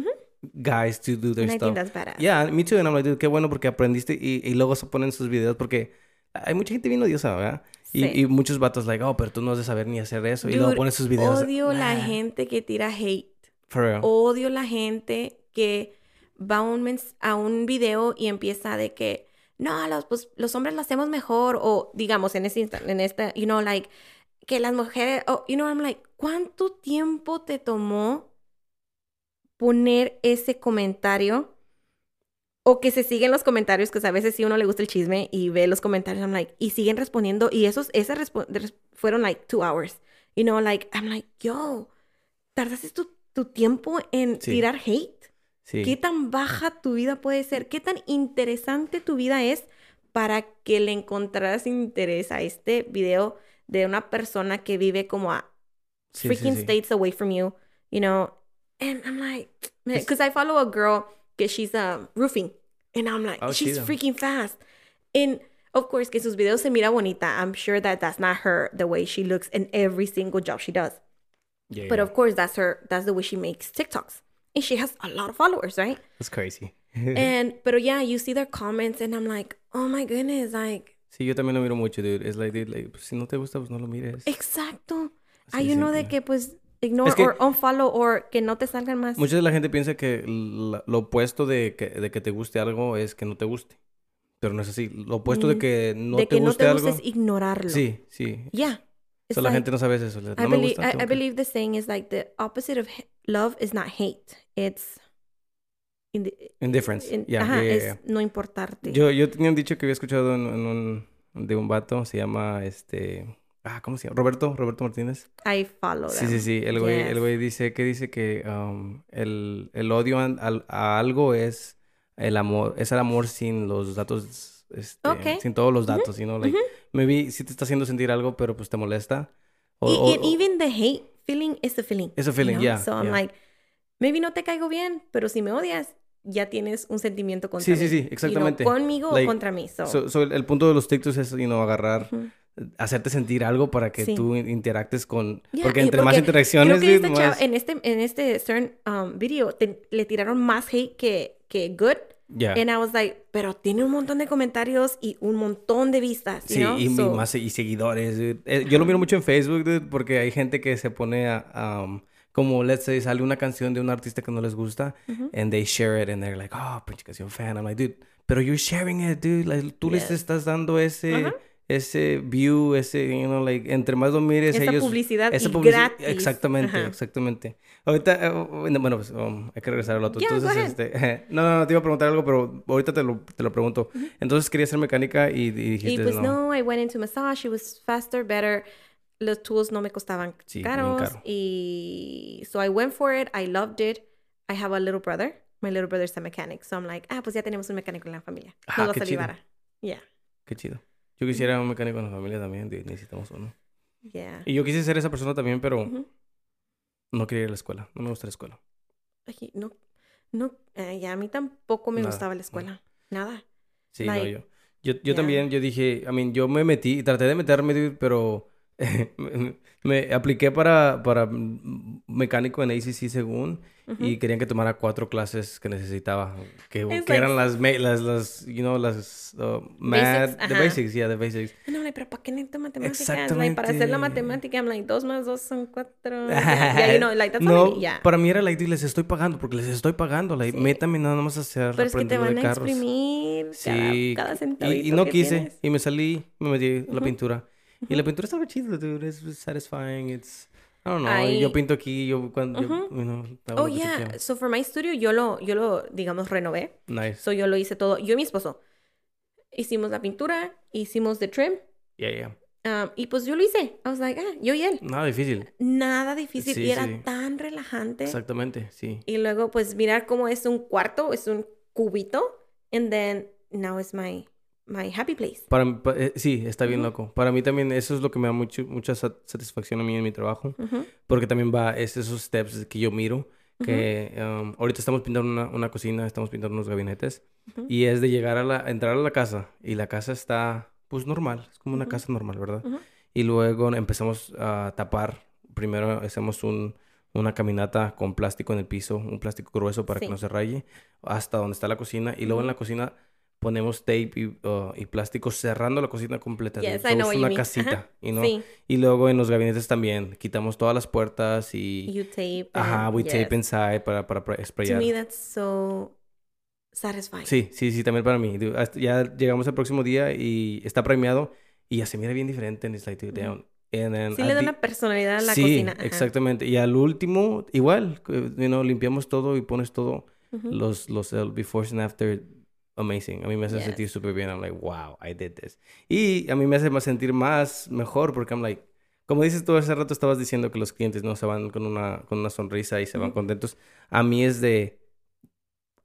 guys to do their And I stuff. think that's badass. Yeah, me too. And I'm like, dude, qué bueno porque aprendiste y, y luego se ponen sus videos porque hay mucha gente bien odiosa, ¿verdad? Sí. y muchos vatos, like, oh, pero tú no has de saber ni hacer eso. y luego Dude, ponen sus videos. Odio la Nah, gente que tira hate. For real. Odio la gente que va a un, a un video y empieza de que, no, los, pues, los hombres lo hacemos mejor. O digamos, en, insta- en esta, you know, like, que las mujeres, oh, you know, I'm like, ¿cuánto tiempo te tomó poner ese comentario? O que se siguen los comentarios, que a veces sí uno le gusta el chisme y ve los comentarios, I'm like, y siguen respondiendo. Y esos, esas fueron like two hours. You know, like, I'm like, yo, tardaste tu, tu tiempo en Sí. tirar hate. Sí. ¿Qué tan baja tu vida puede ser? ¿Qué tan interesante tu vida es para que le encontraras interés a este video de una persona que vive como a freaking sí. states away from you, you know? And I'm like, because I follow a girl que she's um, roofing, and I'm like, Oh, she's chido. freaking fast. And of course, que sus videos se mira bonita. I'm sure that that's not her the way she looks in every single job she does. Yeah, But yeah. of course, that's her. That's the way she makes TikToks, and she has a lot of followers, right? That's crazy. and but yeah, you see their comments, and I'm like, oh my goodness, like sí, yo también lo miro mucho, dude. Es like, dude, like, si no te gusta, pues no lo mires. exacto. Hay uno de que pues ignore Es que- or unfollow or que no te salgan más. Mucha de la gente piensa que la- lo opuesto de que, de que te guste algo es que no te guste. Pero no es así. Lo opuesto de Mm, que no de te que no guste te algo. gusta es ignorarlo. Sí, sí. Yeah. It's So, la like, gente no sabe eso. No I, me believe, gusta. I, I believe the saying is like the opposite of love is not hate. It's in the, Indifference. in- Yeah, ajá, yeah, yeah, es yeah. no importarte. Yo, yo tenía un dicho que había escuchado en, en un, de un vato, se llama este Ah, ¿cómo se llama? Roberto, Roberto Martínez. I follow Sí, them. sí, sí. El güey, el Yes. güey dice que dice que um, el, el odio al- a, algo es el amor, es el amor sin los datos, este, Ok. sin todos los datos, you know, like, maybe sí te está haciendo sentir algo, pero pues te molesta. O, Y- o- and even the hate feeling is the feeling. It's a feeling, you know? yeah, So I'm yeah. like, maybe no te caigo bien, pero si me odias, ya tienes un sentimiento contra Sí, sí, mí. sí, You know, exactamente. conmigo Like, o contra mí. So, So, so el, el punto de los TikToks es, you know, agarrar, Ujú. Hacerte sentir algo para que Sí. tú interactes con... Yeah, porque entre más interacciones, creo que chava- más... en este en este um, video te- le tiraron más hate que, que good. Ya. And I was like, pero tiene un montón de comentarios y un montón de vistas, Sí, know? y, más y seguidores. dude. Eh, yo lo miro mucho en Facebook, dude, porque hay gente que se pone a, um, como, let's say, sale una canción de un artista que no les gusta, and they share it, and they're like, oh, pinche canción fan. I'm like, dude, pero you're sharing it, dude. Like, tú les Yes. estás dando ese. Ese view, ese, you know, like, entre más lo mires, Esa ellos... publicidad y publici- gratis. Exactamente, Ajá. exactamente. Ahorita, eh, bueno, pues um, hay que regresar al otro. Yeah, Entonces, este, no, no, no, te iba a preguntar algo, pero ahorita te lo, te lo pregunto. Entonces, quería ser mecánica y, y dijiste, y pues no. no, I went into massage, it was faster, better. Los tools no me costaban Sí, caros. caro. Y so I went for it, I loved it. I have a little brother. My little brother's a mechanic. So I'm like, ah, pues ya tenemos un mecánico en la familia. Ah, Nos vas qué a chido. ayudar. Yeah, Qué chido. Yo quisiera un mecánico en la familia también, necesitamos uno. yeah. Y yo quise ser esa persona también, pero no quería ir a la escuela. No me gusta la escuela. Ay, no, no, eh, ya a mí tampoco me Nada, gustaba la escuela. Nada. Sí, no, yo. Yo, yo yeah. también, yo dije, I mean, yo me metí, traté de meterme, dude, pero me, me apliqué para, para mm, mecánico en ACC según y querían que tomara cuatro clases que necesitaba, que, It's que like- eran las, las, las, you know, las uh, math, the ajá. basics, yeah, the basics. No, like, pero ¿para qué necesito matemáticas? Like, para hacer la Exactamente. matemática, I'm like, dos más dos son cuatro. Yeah, you know, like, that's no, I mean. Yeah. para mí era like, les estoy pagando porque les estoy pagando, like, Sí. métame nada más a hacer, Pero es que te van a carros. exprimir Sí, cada, cada y, y no que quise, tienes. y me salí, me metí a la Ujú. pintura. Y la pintura estaba chida, dude, es satisfying, it's, I don't know, Ay. yo pinto aquí, yo cuando, yo, you know, hago Oh, yo yeah. So, for my studio, yo lo, yo lo, digamos, renové. Nice, So, yo lo hice todo. Yo y mi esposo. Hicimos la pintura, hicimos the trim. yeah, yeah, um, y pues yo lo hice. I was like, ah, yo y él. nada difícil, Nada difícil. Sí, y era sí. tan relajante. exactamente, sí. Y luego, pues, mirar cómo es un cuarto, es un cubito. And then, now it's my, my happy place. Para, eh, sí, está bien loco. Para mí también eso es lo que me da mucho, mucha sat- satisfacción a mí en mi trabajo. Porque también va, es esos steps que yo miro. Que um, ahorita estamos pintando una, una cocina, estamos pintando unos gabinetes. Y es de llegar a la, entrar a la casa. Y la casa está, pues, normal. Es como una casa normal, ¿verdad? Y luego empezamos a tapar. Primero hacemos un, una caminata con plástico en el piso, un plástico grueso para que no se raye, hasta donde está la cocina. Y luego en la cocina ponemos tape y, uh, y plástico cerrando la cocina completa. Yes, dude. I know So, what es you una casita, you know? Sí. Y luego en los gabinetes también quitamos todas las puertas y... You tape. Ajá, and- we yes. tape inside para, para, para To sprayar. me, that's so satisfying. Sí, sí, sí, también para mí. Ya llegamos al próximo día y está premiado y ya se mira bien diferente. And it's like, dude, damn. And then Sí le da una personalidad a la sí, cocina. Ajá. exactamente. Y al último, igual, eh, you know, limpiamos todo y pones todo. Los, los el befores and after, amazing. A mí me hace Yes. sentir súper bien. I'm like, wow, I did this. Y a mí me hace sentir más mejor porque I'm like, como dices tú hace rato, estabas diciendo que los clientes no se van con una, con una sonrisa y se van Ujú. contentos. A mí es de,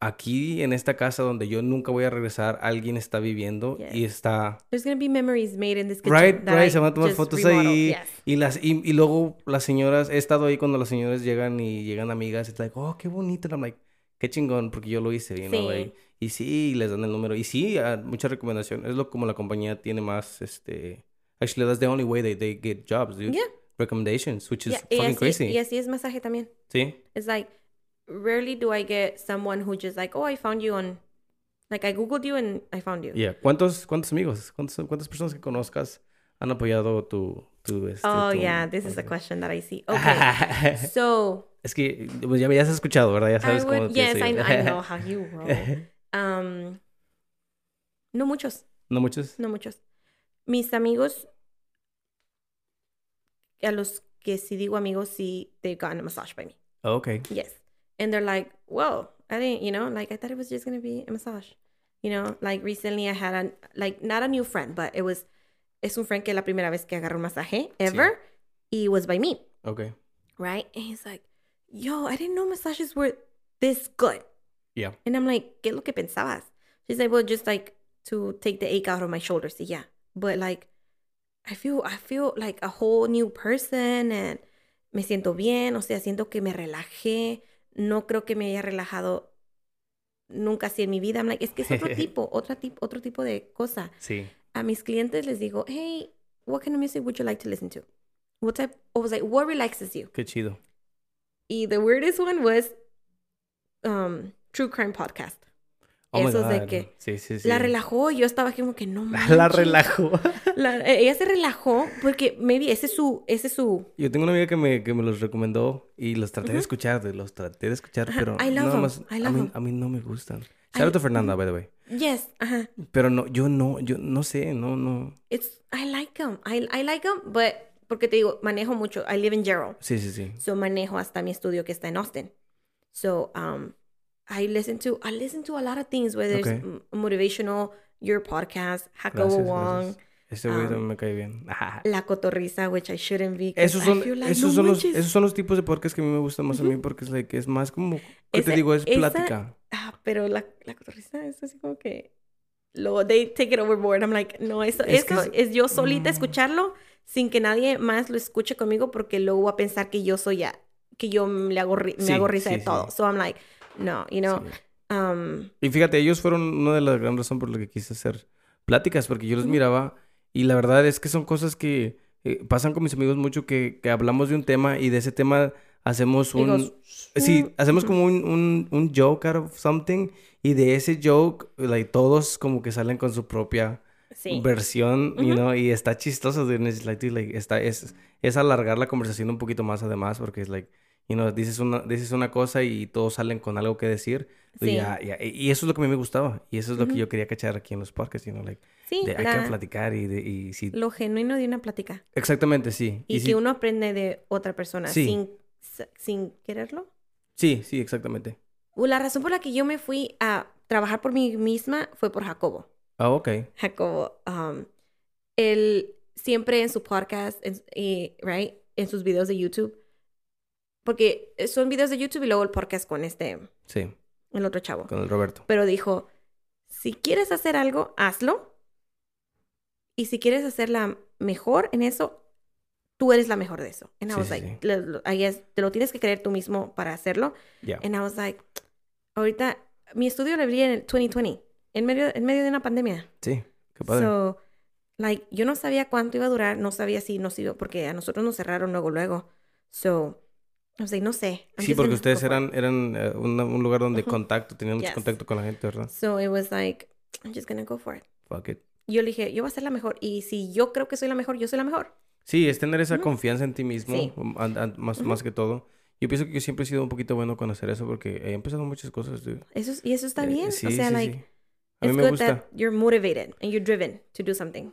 aquí en esta casa donde yo nunca voy a regresar, alguien está viviendo y Yes. está... There's gonna be memories made in this kitchen. Right, that right, I se van a tomar fotos ahí. Yes. Y, las, y, y luego las señoras, he estado ahí cuando las señoras llegan y llegan amigas, it's like, oh, qué bonito. And I'm like, qué chingón, porque yo lo hice, you know, Sí. like, y sí, les dan el número. Y sí, ah, mucha recomendación. Es lo como la compañía tiene más, este... Actually, that's the only way they, they get jobs, dude. Yeah. Recommendations, which is Yeah, y fucking así, crazy. y así es masaje también. Sí. It's like, rarely do I get someone who just like, oh, I found you on, like, I Googled you and I found you. Yeah. ¿Cuántos, cuántos amigos, cuántos, cuántas personas que conozcas han apoyado tu... tu este, Oh, tu- yeah, this is a question that I see. Okay, so, es que pues, ya, ya has escuchado, ¿verdad? Ya sabes cómo would, te yes, I. I know how you roll. Um, no muchos, ¿No muchos? no muchos. Mis amigos, a los que sí digo amigos, sí, they've gotten a massage by me. Oh, okay. Yes. And they're like, whoa, I didn't, you know, like I thought it was just going to be a massage. You know, like recently I had a, like, not a new friend, but it was es un friend que la primera vez que agarró un masaje ever y was by me, Okay. right? And he's like, "Yo, I didn't know massages were this good." Yeah. And I'm like, ¿qué es lo que pensabas? She's like, well, just like to take the ache out of my shoulders. Yeah. But like, I feel, I feel like a whole new person and me siento bien. O sea, siento que me relajé. No creo que me haya relajado nunca así en mi vida. I'm like, es que es otro tipo, otro tipo, otro tipo de cosa. Sí. A mis clientes les digo, hey, what kind of music would you like to listen to? What type? I was like, what relaxes you? Qué chido. Y the weirdest one was um, True Crime Podcast. Oh my Esos de que Sí, sí, sí. La relajó y yo estaba aquí como que no La manches. relajó. La- ella se relajó porque maybe ese es su, ese es su... Yo tengo una amiga que me, que me los recomendó y los traté de escuchar, de- los traté de escuchar, pero I love nada más, I a, love mí, 'em. a mí no me gustan. I- Shout out to Fernanda, by the way. Yes, ajá. Pero no, yo no, yo no sé, no, no. It's, I like them. I, I like them, but... Porque te digo, manejo mucho. I live in Gerald. Sí, sí, sí. So manejo hasta mi estudio que está en Austin. So um, I listen to I listen to a lot of things, whether it's Okay. m- motivational, your podcast, Jacobo Gracias, Wong, gracias. Este güey um, también me cae bien. Ajá. La Cotorrisa, which I shouldn't be. Esos I son, feel like, esos, no son los, esos son los tipos de podcast que a mí me gustan más a mí porque es, like, es más como, ¿qué te digo? Es esa- plática. Ah, pero la, la cotorrisa es así como que... Luego, they take it overboard. I'm like, no, eso, Es que eso es- es, yo solita Mm. escucharlo sin que nadie más lo escuche conmigo porque luego va a pensar que yo soy ya... Que yo le hago, me Sí, hago risa sí, de todo. sí. So I'm like, no, you know... Um, Y fíjate, ellos fueron una de las grandes razones por las que quise hacer pláticas, porque yo los Ujú. miraba y la verdad es que son cosas que eh, pasan con mis amigos mucho, que, que hablamos de un tema y de ese tema hacemos un... Digo, sí, hacemos como un, un, un joke out of something y de ese joke, like, todos como que salen con su propia sí. versión, you Ujú. know, y está chistoso, dude, and it's like, dude, like, está, es, es alargar la conversación un poquito más además, porque es like, you know, dices una, dices una cosa y todos salen con algo que decir, Sí. ya, ya, y eso es lo que a mí me gustaba, y eso es lo que yo quería cachar aquí en los podcasts, know, like, Sí, de, hay la- que platicar y, de, y sí, lo genuino de una plática. exactamente, sí, Y, y que sí, uno aprende de otra persona sin, sin quererlo. sí, sí, exactamente. La razón por la que yo me fui a trabajar por mí misma fue por Jacobo. Ah, ok, Jacobo, um, él siempre en su podcast, en, y, right, en sus videos de YouTube, porque son videos de YouTube y luego el podcast con este, sí, el otro chavo. con el Roberto. Pero dijo, si quieres hacer algo, hazlo. Y si quieres hacerla mejor en eso, tú eres la mejor de eso. And I Sí, was like, sí. le- lo- I guess, te lo tienes que creer tú mismo para hacerlo. Ya, And I was like, ahorita, mi estudio lo abrí en el 2020, en medio, en medio de una pandemia. sí, qué padre. So, like, yo no sabía cuánto iba a durar, no sabía si nos iba, porque a nosotros nos cerraron luego, luego. So, Was like, no sé. Sí, porque ustedes eran, eran eh, una- un lugar donde Ujú. contacto, tenían mucho Yes. contacto con la gente, ¿verdad? So, it was like, I'm just gonna go for it. Fuck it. Yo le dije, yo voy a ser la mejor. Y si yo creo que soy la mejor, yo soy la mejor. Sí, es tener esa Ujú. confianza en ti mismo, Sí. um, an- an- más, Ujú. más que todo. Yo pienso que yo siempre he sido un poquito bueno con hacer eso porque he empezado muchas cosas. dude. Eso, es- y eso está Eh, bien. sí, o sea, sí, like. A mí it's me good gusta. that you're motivated and you're driven to do something.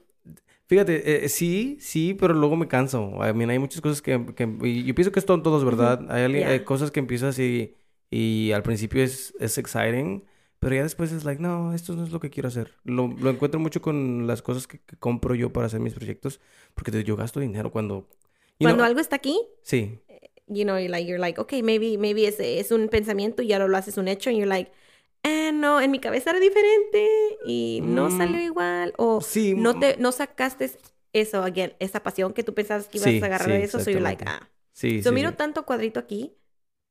Fíjate, eh, sí, sí, pero luego me canso. I mean, hay muchas cosas que, que- y yo pienso que esto en todos, ¿verdad? Hay, alguien- Yeah. hay cosas que empiezas y, y al principio es, es exciting, pero ya después es like, no, esto no es lo que quiero hacer. Lo, lo encuentro mucho con las cosas que, que compro yo para hacer mis proyectos, porque yo gasto dinero cuando... Cuando know, algo está aquí, Sí, you know, you're like, you're like okay, maybe, maybe es, es un pensamiento y ahora lo haces un hecho. And you're like, ah, no, en mi cabeza era diferente y no Mm. salió igual. O sí. no, te, no sacaste eso, again, esa pasión que tú pensabas que ibas Sí, a agarrar sí, de eso. So you're like, ah. Sí, So sí, miro tanto cuadrito aquí.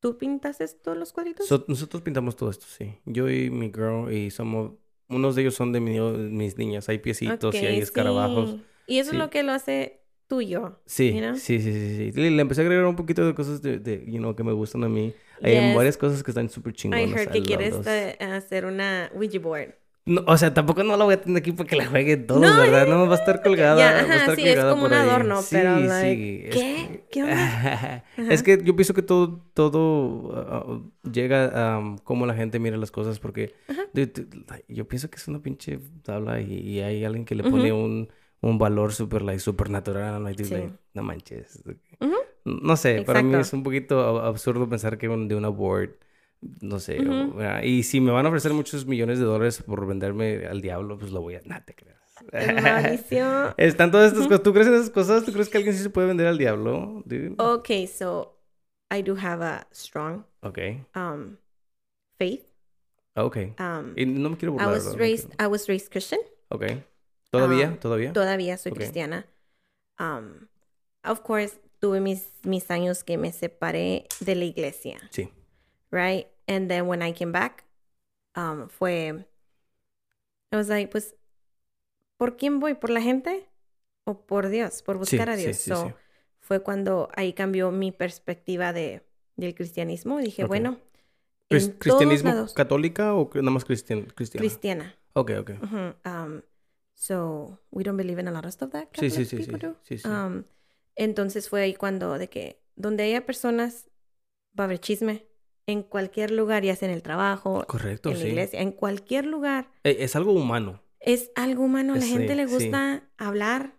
¿Tú pintaste todos los cuadritos? So- nosotros pintamos todo esto, sí. Yo y mi girl, y somos... Unos de ellos son de mi- mis niñas. Hay piecitos y hay escarabajos. Y eso es lo que lo hace tuyo. Sí, you know? sí, sí, sí, sí. Le, empecé a agregar un poquito de cosas de, de, you know, que me gustan a mí. Hay Yes. varias cosas que están súper I chingonas. heard I que love quieres hacer una Ouija board. No, o sea, tampoco no la voy a tener aquí para que la jueguen todos, No, ¿verdad? No, va a estar colgada. Ya, va a ajá, estar sí, es colgada como un adorno, Sí, pero, sí. like, es ¿qué? que- ¿Qué onda? es que yo pienso que todo, todo uh, llega a cómo la gente mira las cosas porque Ajá. dude, yo pienso que es una pinche tabla y, y hay alguien que le pone un, un valor súper, like, supernatural. Like, Sí. like, no manches. Ujú. No sé, para mí Exacto. es un poquito ab- absurdo pensar que un- de una board, no sé. o- Ujú. ah, y si me van a ofrecer muchos millones de dólares por venderme al diablo, pues lo voy a... Nah, te creas. Están todas estas cosas. ¿Tú crees en esas cosas? ¿Tú crees que alguien sí se puede vender al diablo? dude? Okay, so I do have a strong Ok. um faith. Ok. Um Y no me quiero I burlar. was ¿verdad? raised I was raised Christian. Ok. ¿Todavía? Um, ¿Todavía? Todavía soy Ok. cristiana. Um of course tuve mis mis años que me separé de la iglesia, Sí. right? And then when I came back um fue I was like, pues ¿por quién voy? ¿Por la gente o por Dios? Por Sí, buscar a sí, Dios. sí, So, sí. fue cuando ahí cambió mi perspectiva de, del cristianismo. Y dije, Ok. bueno, ¿Cris- en todos ¿Cristianismo católica o nada más cristian cristiana? cristiana. Ok, ok. Ujú, um, so, we don't believe in a lot of stuff that Catholic sí, sí. people do. sí, sí. Um, entonces fue ahí cuando de que donde haya personas va a haber chisme. En cualquier lugar, ya sea en el trabajo, Correcto, en la iglesia, en cualquier lugar, Eh, Es algo humano. es algo humano. La gente le sí. gusta hablar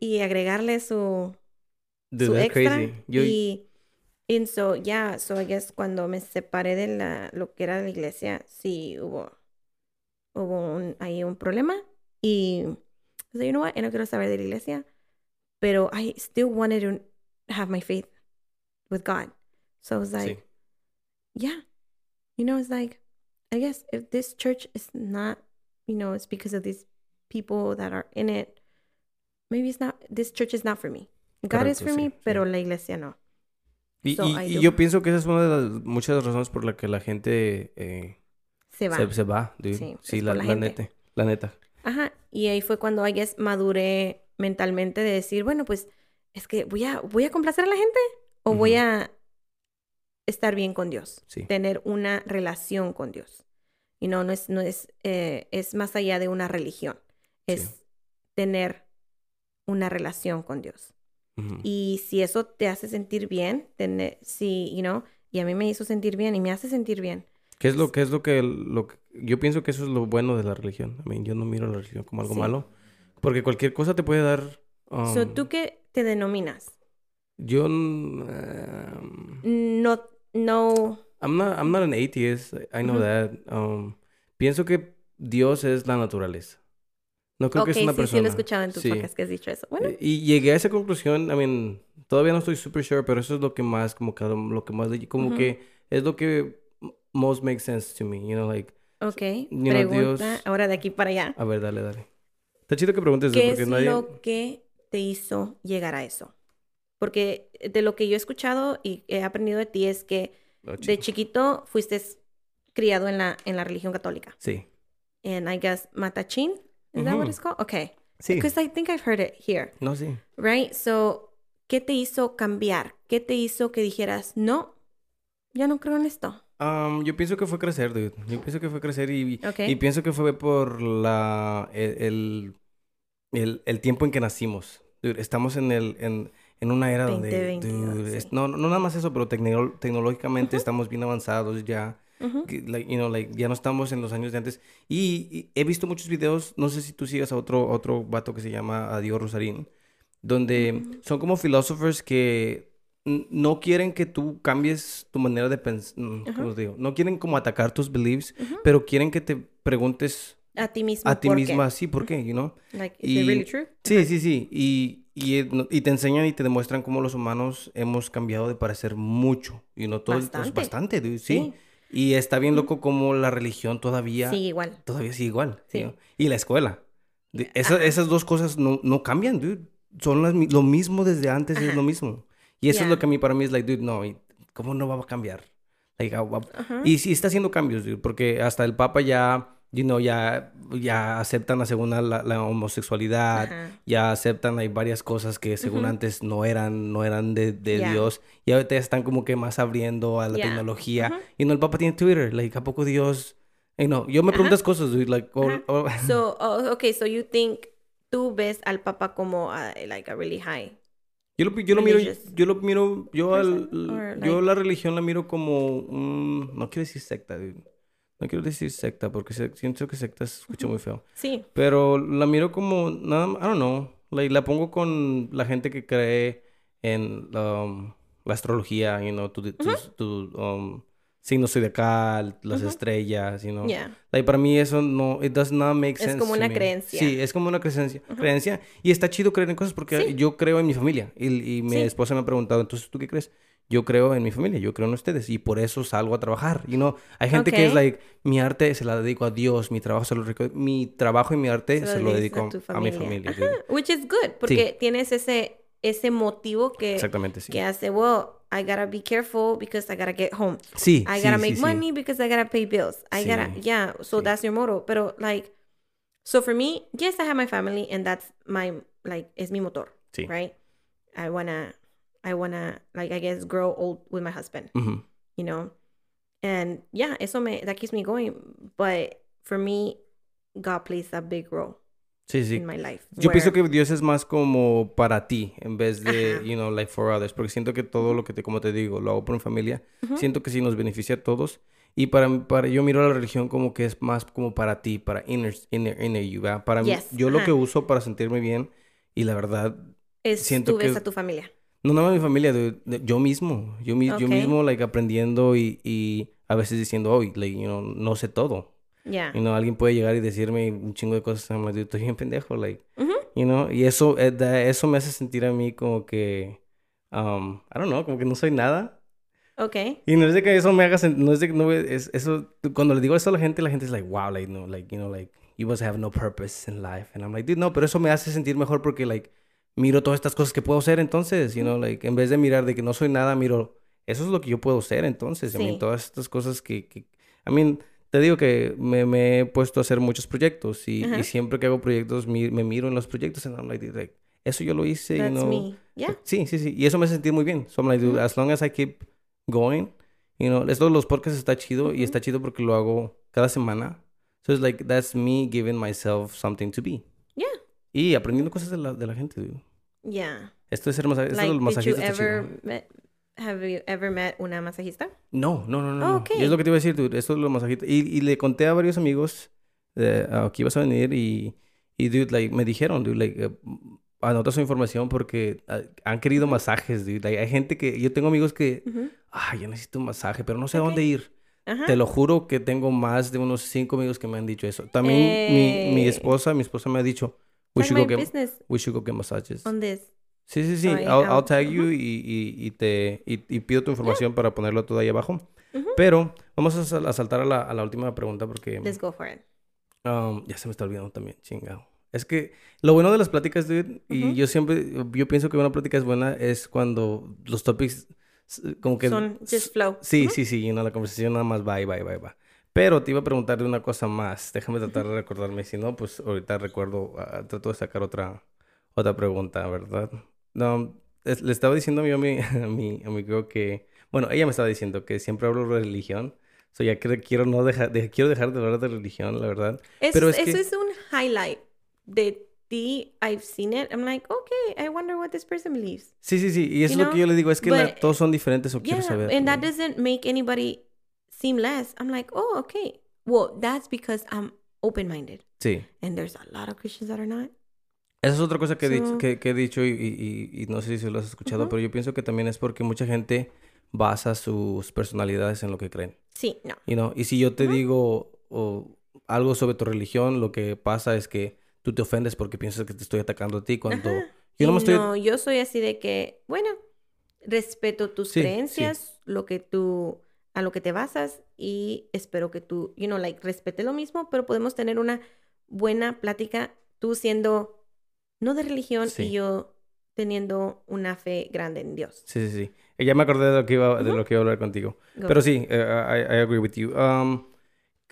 y agregarle su, Dude, su extra. crazy. Yo, Y, and so, yeah, so I guess cuando me separé de la, lo que era la iglesia, sí hubo, hubo un, ahí un problema. Y, so, you know what, no quiero saber de la iglesia, pero I still wanted to have my faith with God. So I was like, sí. yeah, you know, it's like, I guess if this church is not, you know, it's because of these people that are in it, maybe it's not, this church is not for me. God is Correcto, for sí, me, sí. pero la iglesia no. Y, So, y- y yo pienso que esa es una de las muchas razones por la que la gente eh, Se va. se, se va. Sí, la, la la neta. La neta. Ajá. Y ahí fue cuando, I guess, maduré mentalmente de decir, bueno, pues, es que voy a, voy a complacer a la gente o voy a estar bien con Dios. Sí. Tener una relación con Dios. Y no, no es, no es, eh, es más allá de una religión. Es Sí. tener una relación con Dios. Y si eso te hace sentir bien, tener, si, you know, y a mí me hizo sentir bien y me hace sentir bien. ¿Qué es lo qué es lo que, lo que- yo pienso que eso es lo bueno de la religión? I mean, yo no miro la religión como algo Sí. malo, porque cualquier cosa te puede dar um, so, ¿tú qué te denominas? yo um, No, no, I'm not I'm not an atheist. I know that. Um, pienso que Dios es la naturaleza. No creo ok, que es una sí, persona. sí lo he escuchado en tu Sí. podcast que has dicho eso. Bueno, Y llegué a esa conclusión, I mean, todavía no estoy super sure, pero eso es lo que más, como que lo que más, como que es lo que most makes sense to me, you know, like, ok. know, Pregunta Dios- ahora de aquí para allá. a ver, dale, dale. Está chido que preguntes ¿Qué porque es nadie... lo que te hizo llegar a eso? Porque de lo que yo he escuchado y he aprendido de ti es que Oh, de chiquito fuiste criado en la, en la religión católica. Sí. And I guess Matachín, is that what it's called? Okay. Sí. Because I think I've heard it here. No, sí. Right? So, ¿qué te hizo cambiar? ¿Qué te hizo que dijeras, no, ya no creo en esto? Um, yo pienso que fue crecer, dude. Yo pienso que fue crecer y, Ok. y pienso que fue por la el, el, el- el tiempo en que nacimos. Dude, estamos en el en, en una era donde 2022, dude, es- sí. no, no nada más eso, pero tecno- tecnológicamente estamos bien avanzados ya. Ujú. que, like, you know, like, ya no estamos en los años de antes. Y, y he visto muchos videos, no sé si tú sigas a otro, otro vato que se llama Adiós Rosarín, donde son como philosophers que no quieren que tú cambies tu manera de pensar, ¿cómo te digo? No quieren como atacar tus beliefs, pero quieren que te preguntes A ti mismo. a ti ¿por qué? misma, sí, ¿por qué? You know? Like, is it really Y- true? Sí, sí, sí. Y, y, eh, y te enseñan y te demuestran cómo los humanos hemos cambiado de parecer mucho. Y no todo es Bastante. bastante, dude, sí. Sí. Y está bien loco como la religión todavía, Sí, igual. todavía sigue igual. Sí. Y la escuela. Esa- esas dos cosas no, no cambian, dude. Son las lo mismo desde antes, es Ajá. lo mismo. Y eso es Ya. lo que a mí para mí es like, dude, no, ¿cómo no va a cambiar? Like, ah, ah, Ajá. y sí está haciendo cambios, dude, porque hasta el Papa ya, you know, ya, ya aceptan la segunda la, la homosexualidad, Ajá. ya aceptan hay varias cosas que según Ujú. antes no eran, no eran de, de Ya. Dios. Y ahorita ya están como que más abriendo a la Ya. tecnología. Y no, el Papa tiene Twitter, like, ¿a poco Dios? Y no, yo me preguntas cosas, dude, like, or- Ajá. or- So, oh, okay, so you think tú ves al Papa como uh, like a really high. Yo lo, yo lo miro, yo lo miro, yo, al, yo la religión la miro como un, no quiero decir secta, dude. No quiero decir secta porque se- siento que secta se escucha muy feo. Sí. Pero la miro como, nada, I don't know, like, la pongo con la gente que cree en um, la astrología, you know, tu, tu, tu, um, signo zodiacal, las estrellas, you know. Yeah. Like, para mí eso no, it does not make Es sense. como to una creencia. Sí, es como una creencia. creencia. Y está chido creer en cosas porque Sí. yo creo en mi familia. Y, y mi Sí. esposa me ha preguntado, entonces, ¿tú qué crees? Yo creo en mi familia, yo creo en ustedes. Y por eso salgo a trabajar. Y no, hay gente que es like, mi arte se la dedico a Dios, mi trabajo se lo mi trabajo y mi arte se, lo dices dedico tu a mi familia. Ajá. Which is good, porque tienes ese, ese motivo que, Exactamente, sí. que hace, well, I gotta be careful because I gotta get home. Sí, I gotta sí, make sí. money because I gotta pay bills. I Sí, gotta, yeah, so sí. that's your motto. Pero, like, so for me, yes, I have my family and that's my, like, es mi motor, Sí. right? I wanna, I wanna, like, I guess, grow old with my husband, Ujú. you know? And yeah, eso me, that keeps me going. But for me, God plays a big role Sí, sí. in my life. Yo pienso where- que Dios es más como para ti en vez de, Ajá. you know, like for others. Porque siento que todo lo que te, como te digo, lo hago por mi familia. Siento que sí nos beneficia a todos. Y para, para yo miro a la religión como que es más como para ti, para inner, inner, inner you, ¿verdad? Para mí, Yes, yo lo ajá. que uso para sentirme bien y la verdad, es siento tú ves que- a tu familia. no nada más mi familia, de- de- yo mismo, yo, mi- yo Ok. mismo, like, aprendiendo y, y a veces diciendo, oh, like, you know, no sé todo. Yeah. You know, alguien puede llegar y decirme un chingo de cosas, I'm like, estoy bien pendejo, like, you know, y eso, eh, eso me hace sentir a mí como que, um, I don't know, como que no soy nada. Okay. Y no es de que eso me haga sen- no es de que no es eso cuando le digo eso a la gente, la gente es like, wow, like no, like you know, like you must have no purpose in life. And I'm like, dude, no, pero eso me hace sentir mejor porque like miro todas estas cosas que puedo hacer entonces, you know, like en vez de mirar de que no soy nada, miro eso es lo que yo puedo ser entonces. I mean, Sí. todas estas cosas que, que I mean, te digo que me, me he puesto a hacer muchos proyectos y, y siempre que hago proyectos mi- me miro en los proyectos and I'm like, eso yo lo hice, That's know. me. Yeah. Sí, sí, sí. Y eso me hace sentir muy bien. So I'm like, dude, as long as I keep going, you know, esto de los podcasts está chido y está chido porque lo hago cada semana. So it's like, that's me giving myself something to be. Yeah. Y aprendiendo cosas de la, de la gente, dude. Yeah. Esto de ser masaje, esto Like, los masajistas está chido. met, have you ever met una masajista? No, no, no, no. Oh, no. ok. Y es lo que te iba a decir, dude. Esto de los masajistas. Y, y le conté a varios amigos eh, ah, que ibas a venir y, y, dude, like, me dijeron, dude, like, eh, anota su información porque ah, han querido masajes, dude. Like, hay gente que, yo tengo amigos que, Ujú. ay, yo necesito un masaje, pero no sé a Ok. dónde ir. Ajá. Te lo juro que tengo más de unos cinco amigos que me han dicho eso. También mi, mi esposa, mi esposa me ha dicho, we should, go get, we should go get massages. on this. Sí, sí, sí. I'll, I'll tag you Ujú. y, y, y te y, y pido tu información para ponerlo todo ahí abajo. Ujú. Pero vamos a, sal- a saltar a la, a la última pregunta porque Let's go for it. um, ya se me está olvidando también, chingado. Es que lo bueno de las pláticas, dude, y Ujú. yo siempre, yo pienso que una plática es buena es cuando los topics como que... Son just flow. Sí, sí, sí, y no, la conversación nada más va y va y va y va. Pero te iba a preguntar de una cosa más. Déjame tratar de recordarme. Si no, pues ahorita recuerdo, ah, trato de sacar otra, otra pregunta, ¿verdad? No, es- le estaba diciendo a mi, a mi, a mi amigo que, bueno, ella me estaba diciendo que siempre hablo de religión. So ya que quiero no dejar, de- quiero dejar de hablar de religión, la verdad. Es- Pero es eso que- es un highlight de ti. I've seen it. I'm like, okay, I wonder what this person believes. Sí, sí, sí. Y eso You es lo que know, yo le digo, es que la- but- todos son diferentes o Yeah, quiero saber. and that doesn't make anybody seem less. I'm like, oh, okay. Well, that's because I'm open-minded, Sí. and there's a lot of Christians that are not. Esa es otra cosa que, he dicho- que, que he dicho y, y- y- y no sé si lo has escuchado, pero yo pienso que también es porque mucha gente basa sus personalidades en lo que creen. Sí, no. You know? Y si yo te digo algo sobre tu religión, lo que pasa es que tú te ofendes porque piensas que te estoy atacando a ti cuando Ajá. yo no me estoy... no, yo soy así de que, bueno, respeto tus Sí, sí. creencias, lo que tú, a lo que te basas y espero que tú, you know, like, respete lo mismo, pero podemos tener una buena plática, tú siendo no de religión Sí. y yo teniendo una fe grande en Dios. Sí, sí, sí. Eh, Ya me acordé de lo que iba, de Ujú. lo que iba a hablar contigo. Go. Pero sí, eh, I, I agree with you. Um,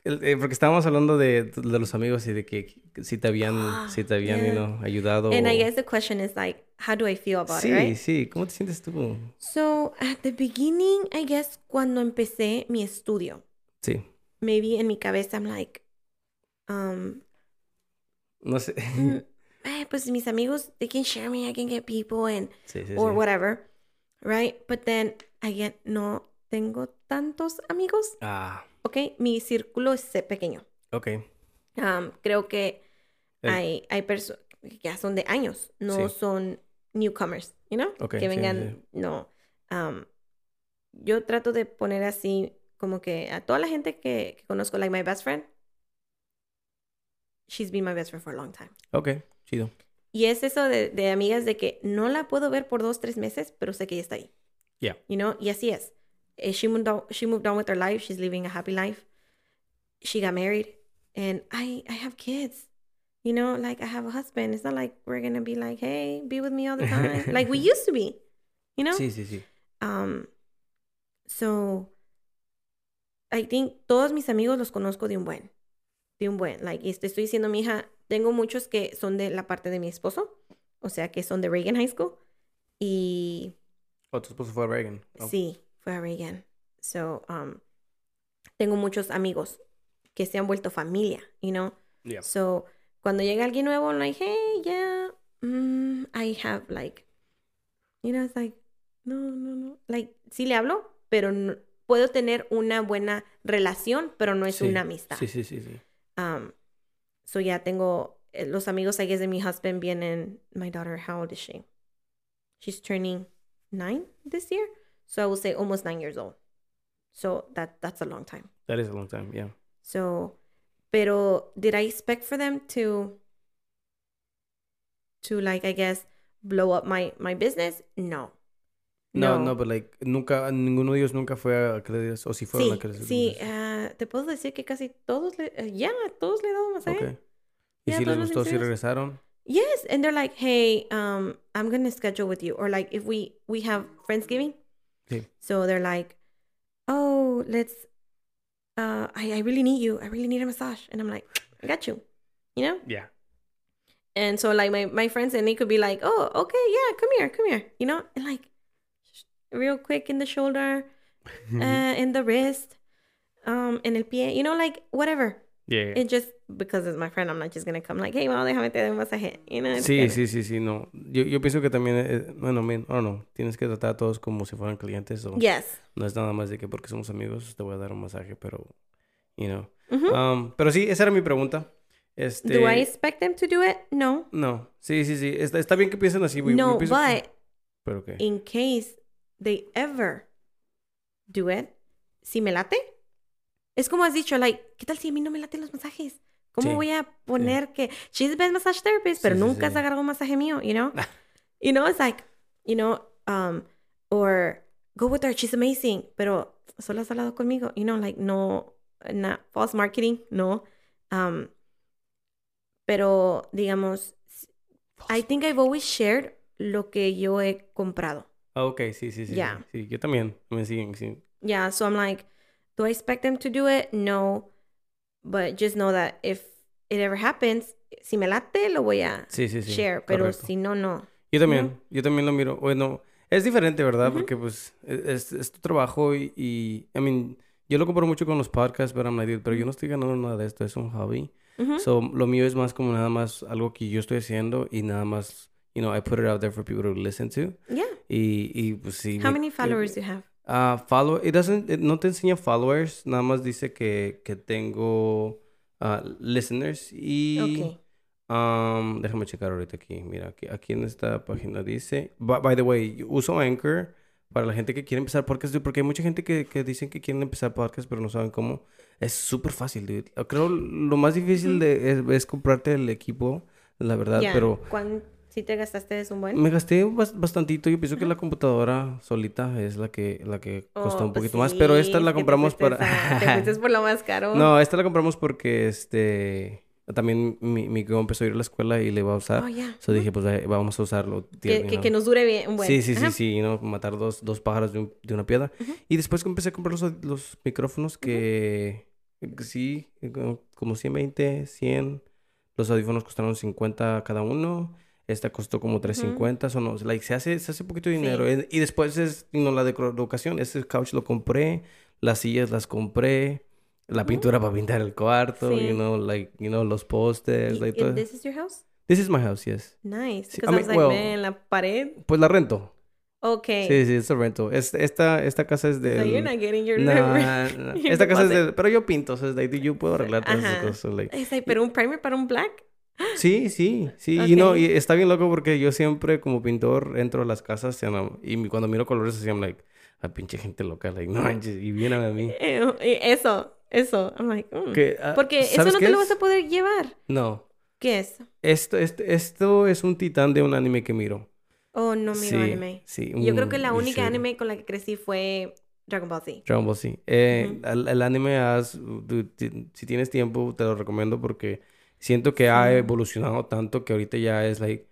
eh, porque estábamos hablando de, de los amigos y de que, que si te habían, Ah, si te habían, you yeah. know, ayudado. And I o- guess the question is like, how do I feel about Sí, it, right? sí. ¿Cómo te sientes tú? So, at the beginning, I guess, cuando empecé mi estudio, Sí. maybe en mi cabeza, I'm like, um, No sé. eh, pues mis amigos, they can share me, I can get people and, Sí, sí, or sí. whatever, right? But then, again, no tengo tantos amigos, Ah, ¿ok? Mi círculo es eh, pequeño. ok. Um, creo que El- hay, hay personas que ya son de años, no son newcomers, you know? Ok, que vengan, no. Um, yo trato de poner así como que a toda la gente que, que conozco, like my best friend, she's been my best friend for a long time. Ok, chido. Y es eso de, de amigas de que no la puedo ver por dos, tres meses, pero sé que ella está ahí. Yeah. You know? Y así es. Eh, She moved, on, she moved on with her life. She's living a happy life. She got married. And I, I have kids. You know, like I have a husband. It's not like we're going to be like, hey, be with me all the time. like we used to be. You know? Sí, sí, sí. Um, so, I think todos mis amigos los conozco de un buen. De un buen. Like, este, estoy diciendo, mi hija, tengo muchos que son de la parte de mi esposo. O sea, que son de Reagan High School. Y Oh, tu esposo fue a Reagan. Oh. sí, fue a Reagan. So, um, tengo muchos amigos que se han vuelto familia, you know? Yeah. So, cuando llega alguien nuevo, I'm like, hey, yeah, mm, I have like, you know, it's like, no, no, no. Like, sí le hablo, pero no- puedo tener una buena relación, pero no es Sí, una amistad. Sí, sí, sí, sí. Um, so ya tengo eh, los amigos, I guess, de mi husband vienen. My daughter, how old is she? She's turning nine this year, so I will say almost nine years old. So that that's a long time. That is a long time, yeah. So, pero did I expect for them to to like I guess blow up my my business? No. No, no, but like, nunca, ninguno de ellos nunca fue a Acredits, o si fueron Sí, a Acredits. sí, te puedo decir que casi todos le, eh, ya, todos le he dado masaje. Ok. ¿Y Yeah, si les gustó, si regresaron? Yes, and they're like, "Hey, um, I'm gonna schedule with you," or like if we we have Friendsgiving, Sí. so they're like, "Oh, let's." Uh, I I really need you. I really need a massage, and I'm like, "I got you," you know. Yeah. And so like my my friends and they could be like, "Oh, okay, yeah, come here, come here," you know, and like, real quick in the shoulder, uh, in the wrist, um, in el pie, you know, like whatever. Yeah. It just because it's my friend, I'm not just gonna come like, "Hey, mom, déjame te doy un masaje," you know. Sí, sí, sí, sí, no. Yo, yo pienso que también, eh, bueno, men, o no, tienes que tratar a todos como si fueran clientes o Yes. no es nada más de que porque somos amigos te voy a dar un masaje, pero, you know. Mhm. Um, pero sí, esa era mi pregunta. Este, Do I expect them to do it? No. No, sí, sí, sí. Está, está bien que piensen así, güey. no, que- but ¿Pero qué? in case they ever do it, si me late, es como has dicho, like, ¿qué tal si a mí no me laten los masajes? ¿Cómo Sí, voy a poner que she's the best massage therapist, pero Sí, nunca sí. se agarró un masaje mío, you know? you know, it's like, you know, um, or go with her, she's amazing, pero solo has hablado conmigo, you know, like, no, not false marketing, no. Um, pero, digamos, I think I've always shared lo que yo he comprado. Ah, ok, sí, sí, sí. Sí, Sí, yo también. Me siguen, sí. Yeah, so I'm like, do I expect them to do it? No. But just know that if it ever happens, si me late, lo voy a Sí, sí, sí. share. Pero correcto. si no, no. Yo también, yo también lo miro. Bueno, es diferente, ¿verdad? Porque pues e- es, es tu trabajo y, y, I mean, yo lo comparo mucho con los podcasts, pero, I'm like, dude, pero yo no estoy ganando nada de esto, es un hobby. So, lo mío es más como nada más algo que yo estoy haciendo y nada más, you know, I put it out there for people to listen to. Yeah. Y, y pues sí. How me- many followers do you have? Ah, follow, it doesn't, it no te enseña followers, nada más dice que, que tengo ah, listeners y... Okay. Um, déjame checar ahorita aquí. Mira, aquí, aquí en esta página dice. By, by the way, uso Anchor para la gente que quiere empezar podcast, dude, porque hay mucha gente que, que dicen que quieren empezar podcast, pero no saben cómo. Es súper fácil, dude. Creo lo más difícil de, es, es comprarte el equipo, la verdad, Yeah. pero ¿Cuán- te gastaste es un buen? me gasté bas- bastantito. Yo pienso que la computadora solita es la que, la que costó Oh, un poquito más, pero esta la compramos para... a- te por lo más caro. No, esta la compramos porque este también mi, mi empezó a ir a la escuela y le va a usar. Oh, yeah. So dije, pues eh, vamos a usarlo. Que, que, nos dure bien. un buen. Sí, sí, sí, Ajá. sí, ¿no? Matar dos, dos pájaros de, un- de una piedra. Y después empecé a comprar los, los micrófonos que, que sí, como- como 120, 100. Los audífonos costaron 50 cada uno. Esta costó como 350. Son, like, se hace, se hace poquito de Sí. dinero. Eh, Y después es, know, la decoración. Este couch lo compré. Las sillas las compré. La pintura para pintar el cuarto, Sí. you know, like, you know, los pósters, Y- like, todo. this is your house? This is my house, yes. Nice. Sí, I mean, was like, well- man, la pared. Pues la rento. Okay. Sí, sí, es rento. Es, esta, esta casa es So de... you're not getting your No, your no. Esta casa es de... Pero yo pinto, o sea, yo puedo arreglar todas esas cosas. so, like- like, pero un primer para un black. Sí, sí, sí. Y no, y está bien loco porque yo siempre como pintor entro a las casas y, cuando miro colores así, I'm like... La pinche gente loca, like, no manches, y vienen a mí. Eh, Eso, eso. I'm like, mm. Que, ah, Porque eso ¿sabes no te lo es? vas a poder llevar. No. ¿Qué es? Esto, esto, esto es un titán de un anime que miro. Oh, no miro sí, anime. Sí, Yo creo un- que la única should. anime con la que crecí fue Dragon Ball Z. Dragon Ball Z. Eh, Ujú. el, el anime, has, si tienes tiempo, te lo recomiendo porque siento que ha Sí. evolucionado tanto que ahorita ya es like.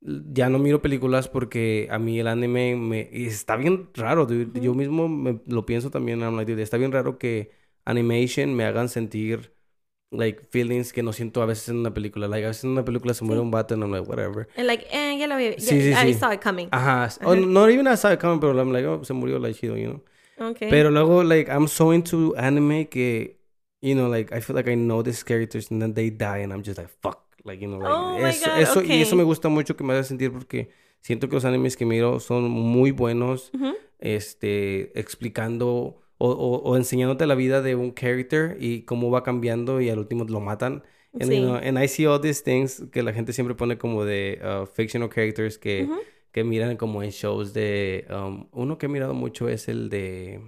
Ya no miro películas porque a mí el anime me está bien raro, dude. Yo mismo me lo pienso también, I'm like, dude, está bien raro que animation me hagan sentir like feelings que no siento a veces en una película. Like a veces en una película se muere Sí. un vato and I'm like, whatever. And like, eh, ya lo ya, Sí, sí, I saw it coming. Ajá. O Ajá. no even I saw it coming, pero I'm like, oh, se murió like chido, you know. Okay. Pero luego, like, I'm so into anime que, you know, like, I feel like I know these characters and then they die and I'm just like, fuck. Like, you know, like, Oh eso, eso, y eso okay. me gusta mucho que me haga sentir porque siento que los animes que miro son muy buenos, este, explicando o, o, o enseñándote la vida de un character y cómo va cambiando y al último lo matan. And, Sí. you know, and I see all these things que la gente siempre pone como de uh, fictional characters que, que miran como en shows de... um, uno que he mirado mucho es el de...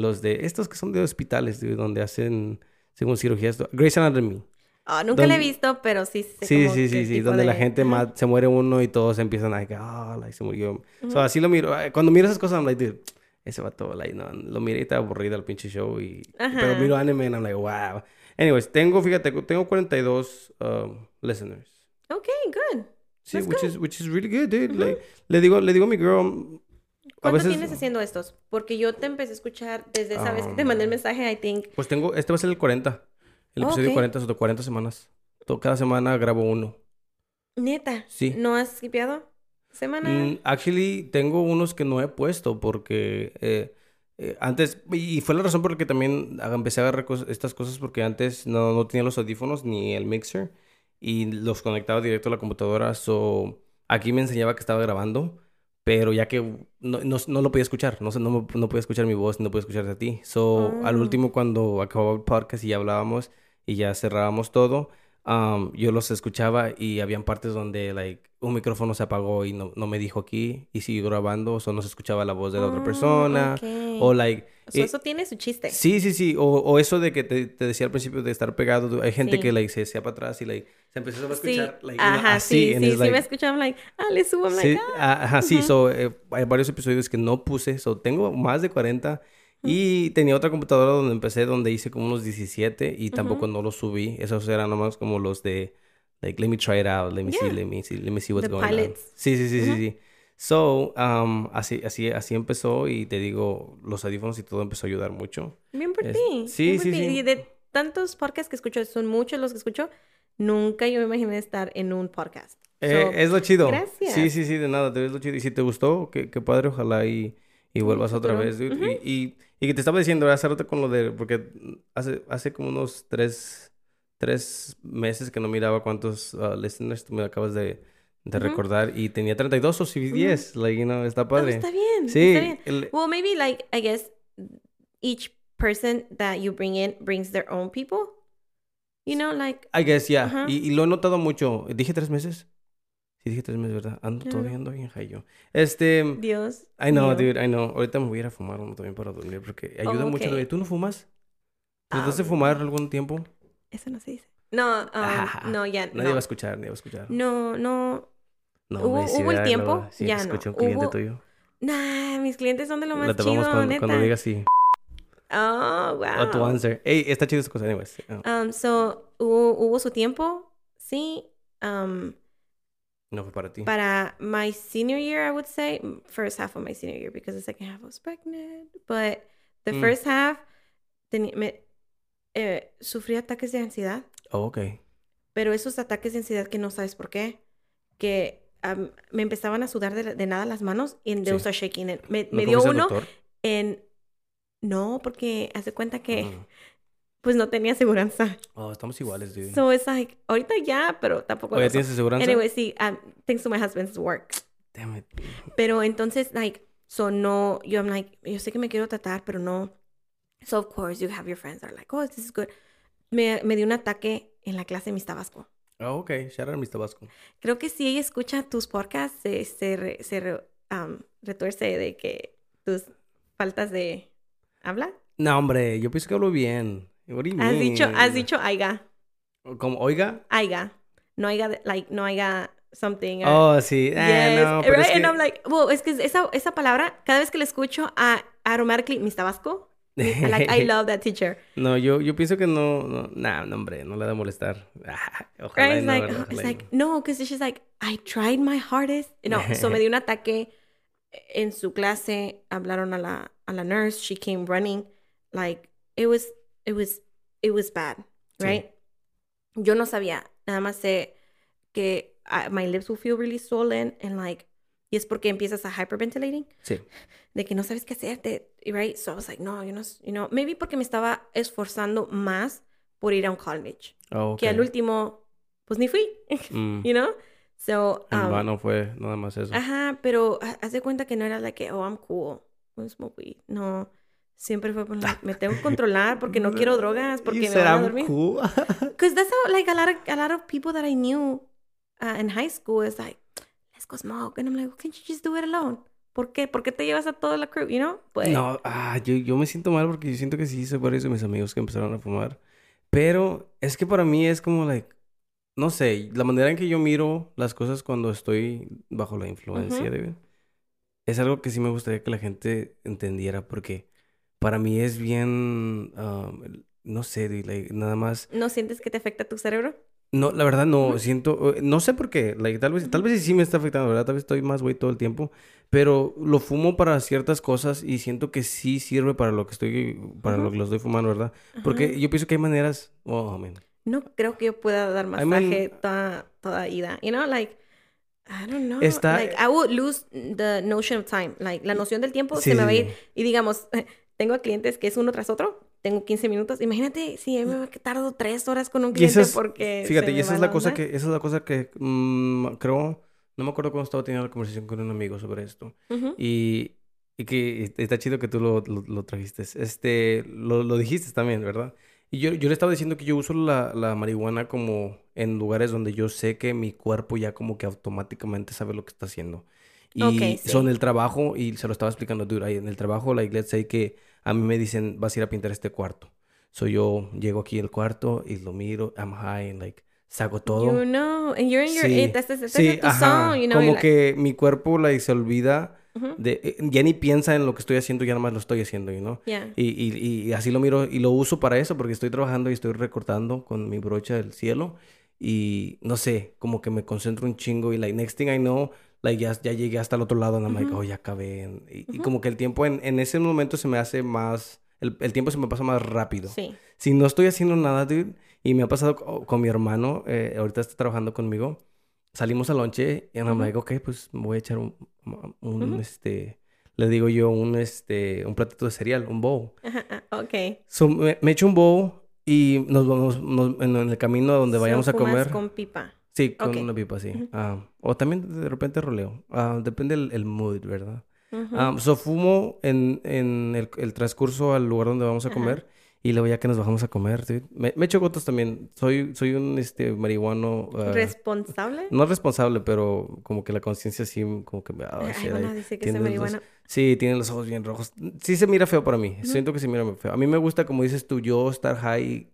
Los de... Estos que son de hospitales, de donde hacen, según cirugías... Grey's Anatomy. Ah, nunca la he visto, pero sí sé Sí, como sí, sí, Donde la gente Ajá. se muere uno y todos empiezan a... like, Ah, like, se murió. So, Ujú. así lo miro. Cuando miro esas cosas, I'm like, dude... Ese vato, like, no, lo miré y estaba aburrido el pinche show y... Pero miro anime and I'm like, wow. Anyways, tengo, fíjate, tengo 42 um, listeners. Okay, good. Sí, That's which good. is, which is really good, dude. Like, le digo, le digo a mi girl, ¿Cuánto veces, tienes haciendo estos? Porque yo te empecé a escuchar desde esa vez que te Ah. mandé el mensaje, I think. pues tengo, este va a ser el 40. El episodio ok. 40 son de 40 semanas. Cada semana grabo uno. Neta. Sí. ¿No has skipeado? ¿Semana? Mm, actually, tengo unos que no he puesto porque eh, eh, antes, y fue la razón por la que también empecé a agarrar cos- estas cosas porque antes no, no tenía los audífonos ni el mixer y los conectaba directo a la computadora. So, aquí me enseñaba que estaba grabando, pero ya que no, no, no lo podía escuchar, no, no, no podía escuchar mi voz, no podía escucharte a ti. So, al Ah. último, cuando acababa el podcast y ya hablábamos y ya cerrábamos todo, um, yo los escuchaba y habían partes donde, like, un micrófono se apagó y no, no me dijo aquí y siguió grabando, o no se escuchaba la voz de la otra Oh, persona, ok. o, like, Eh, eso tiene su chiste. Sí, sí, sí. O, o eso de que te, te decía al principio de estar pegado. Hay gente Sí. que like, se hacía para atrás y like, se empezó a Sí, escuchar like, you know, ajá, así. sí, sí, sí me like- escuchaban like, ah, le subo, Sí, like, ah. ajá, sí. Ujú. So, eh, hay varios episodios que no puse. So, tengo más de 40. Y tenía otra computadora donde empecé, donde hice como unos 17 y tampoco Ujú. no los subí. Esos eran nomás como los de, like, let me try it out, let me see, Yeah. let me see, let me see what's The going on. pilots. Sí, sí, sí, sí, Ujú. sí. So, um, así, así, así empezó y te digo, los audífonos y todo empezó a ayudar mucho. Bien por Es- ti. sí, bien por sí, ti. sí. Y de tantos podcasts que escucho, son muchos los que escucho, nunca yo me imaginé estar en un podcast. Eh, So, es lo chido. gracias. Sí, sí, sí, de nada, ves lo chido. Y si te gustó, qué, qué padre, ojalá y, y vuelvas otra vez, dude. Ujú. y, y, y que te estaba diciendo hace rato con lo de, porque hace, hace como unos tres, tres meses que no miraba cuántos uh, listeners tú me acabas de, de Ujú. recordar y tenía 32 o sí, 10, like, you know, está padre. está bien. Sí, Está bien. el- Well, maybe like, I guess each person that you bring in brings their own people. You know, like, I guess, yeah. Ajá. Y, y lo he notado mucho. ¿Dije tres meses? Sí, dije tres meses, ¿verdad? Ando todavía ando bien yo. Este... Dios. I know, mío. dude, I know. Ahorita me voy a ir a fumar uno también para dormir porque ayuda Oh, mucho. ok. güey. ¿Tú no fumas? ¿Trataste de Um, fumar algún tiempo? Eso no se dice. No, um, Ah, no, ya Nadie no. va a escuchar, nadie va a escuchar. No, no. No, hubo- hubo el tiempo, sí, ya no. escuché un cliente Hubo- tuyo. Nah, mis clientes son de lo La más tapamos chido, cuando, neta. cuando digas sí. Oh, wow. O tu answer. Ey, está chido esa cosa, anyways. Ah, Um, so, hubo, hubo su tiempo, sí. Um, no fue para ti. para my senior year, I would say, first half of my senior year, because the second half I was pregnant. But the Mm. first half, me, eh, sufrí ataques de ansiedad, Oh, ok. pero esos ataques de ansiedad que no sabes por qué, que um, me empezaban a sudar de, de nada las manos y they Sí. start shaking. it. Me, ¿No me dio uno doctor? en... No, porque hace cuenta que Mm. pues no tenía aseguranza. Oh, estamos iguales, dude. So it's like, ahorita ya, pero tampoco. Oye, ¿tienes aseguranza? Anyway, sí, um, thanks to my husband's work. Damn it. Pero entonces, like, so no, yo, I'm like, yo sé que me quiero tratar, pero no. So, of course, you have your friends that are like, oh, this is good. Me, me dio un ataque en la clase de Miss Tabasco. Oh, ok. A Mr. Tabasco. Creo que si ella escucha tus podcasts, se, se, re- se re- um, retuerce de que tus faltas de habla. No, hombre, yo pienso que hablo bien. Has dicho, has dicho aiga, Como, oiga. aiga. No haiga, de- like, no haiga something. or- Oh, sí. Eh, Yes, no, pero right? es que... And I'm like, well, es que esa, esa palabra, cada vez que la escucho, I automatically, Miss Tabasco, I like, I love that teacher. No, yo, yo pienso que no, no, nah, no, hombre, no le da a molestar. Ah, ojalá Right? It's no, like, ¿verdad? it's like, no, because she's like, I tried my hardest. No, so me dio un ataque en su clase, hablaron a la, a la nurse, she came running, like, it was, it was, it was bad, Sí. right? Yo no sabía, nada más sé que uh, my lips will feel really swollen and like, y es porque empiezas a hyperventilating. Sí. de que no sabes qué hacer, te- right? So I was like, no, yo no, s- you know, maybe porque me estaba esforzando más por ir a un college, Oh, que al último, pues ni fui, Mm, you know? So, En um, vano fue nada más eso. ajá, pero ha- haz de cuenta que no era like, que, oh, I'm cool, I smoke weed. No, siempre fue por like, me tengo que controlar porque no quiero drogas, porque ¿Y me van a dormir. cool? Because that's how, like, a lot of, a lot of people that I knew uh, in high school is like, let's go smoke. And I'm like, well, can't you just do it alone? ¿Por qué? ¿Por qué te llevas a toda la crew, you know? Pues, No, ah, yo, yo me siento mal porque yo siento que sí hice varios de mis amigos que empezaron a fumar. Pero es que para mí es como, like, no sé, la manera en que yo miro las cosas cuando estoy bajo la influencia Ujú. de... Es algo que sí me gustaría que la gente entendiera porque para mí es bien, um, no sé, like, nada más... ¿No sientes que te afecta tu cerebro? No, la verdad no, siento, eh, no sé por qué, like, tal vez, tal vez sí me está afectando, ¿verdad? Tal vez estoy más güey todo el tiempo, pero lo fumo para ciertas cosas y siento que sí sirve para lo que estoy, para lo que lo estoy fumando, ¿verdad? Porque Ajá. yo pienso que hay maneras, oh, man. No creo que yo pueda dar I masaje mean- toda, toda ida. You know, like, I don't know. Está- Like, I would lose the notion of time. Like, la noción del tiempo Sí, se me va a ir. sí. Y digamos, tengo a clientes que es uno tras otro. Tengo 15 minutos. Imagínate si me tardo tres horas con un cliente es, porque. fíjate, y esa es la cosa que, esa es la cosa que mm, creo, no me acuerdo cuando estaba teniendo la conversación con un amigo sobre esto. Ujú. Y, y que está chido que tú lo, lo, lo trajiste. Este, lo, lo dijiste también, ¿verdad? Y yo, yo le estaba diciendo que yo uso la, la marihuana como en lugares donde yo sé que mi cuerpo ya como que automáticamente sabe lo que está haciendo. Y Ok, sí. son el trabajo, y se lo estaba explicando, dude, ahí en el trabajo, like, let's say que a mí me dicen, vas a ir a pintar este cuarto. So yo llego aquí al cuarto y lo miro, I'm high, and like, saco todo. You know, and you're in your. Sí, Estás, estás sí, en tu zone, you know. Como y like- que mi cuerpo like, se olvida Ujú. de, eh, ya ni piensa en lo que estoy haciendo, ya nada más lo estoy haciendo, ¿no? Yeah. Y, y, y así lo miro y lo uso para eso porque estoy trabajando y estoy recortando con mi brocha del cielo y no sé, como que me concentro un chingo y like next thing I know, like ya, ya llegué hasta el otro lado and I'm like, Ujú. oh, ya acabé. Y, y Ujú. como que el tiempo en, en ese momento se me hace más, el, el tiempo se me pasa más rápido. Sí. Si no estoy haciendo nada, dude, y me ha pasado co- con, mi hermano, eh, ahorita está trabajando conmigo, salimos al lonche y I'm Ujú. like, ok, pues voy a echar un, un, este, le digo yo, un, este, un platito de cereal, un bowl. Ah, ok. So, me, me echo un bowl y nos vamos nos- en, en el camino a donde So, vayamos a fumas comer. con pipa. Sí, con Ok. una pipa, sí. Ujú. Ah, o también de repente roleo. Ah, depende el, el mood, ¿verdad? Ujú. Ah, so, fumo en, en el, el transcurso al lugar donde vamos a comer. Y luego ya que nos bajamos a comer, dude, me, me echo gotas también. Soy, soy un este, marihuano... ah, ¿Responsable? no responsable, pero como que la conciencia sí, como que me... ah, Ay, bueno, dice que es los-. Sí, tiene los ojos bien rojos. Sí se mira feo para mí. Siento que se mira feo. A mí me gusta, como dices tú, yo estar high.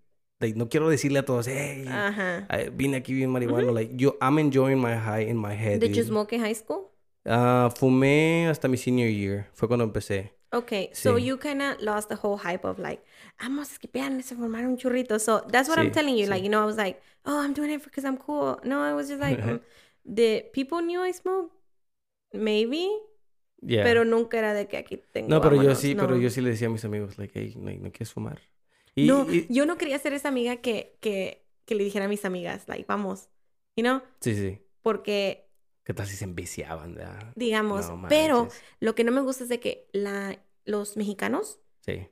Like, no quiero decirle a todos, hey, Ajá. I- vine aquí bien marihuana. Like, yo, I'm enjoying my high in my head. Did you dude. smoke in high school? Ah, fumé hasta mi senior year. Fue cuando empecé. Okay, so you kind of lost the whole hype of like, vamos a skipear, se formar un churrito. So that's what I'm telling you. sí. Like, you know, I was like, oh, I'm doing it because I'm cool. No, I was just like, um, the people knew I smoked, maybe, Yeah. pero nunca era de que aquí tengo. no, pero yo sí, pero no. yo sí le decía a mis amigos, like, hey, no, ¿no quieres fumar? Y, No, y- yo no quería ser esa amiga que, que, que le dijera a mis amigas, like, vamos, you know, sí, sí. porque, ¿Qué tal si se enviciaban? verdad? digamos, No pero lo que no me gusta es de que la, los mexicanos Sí,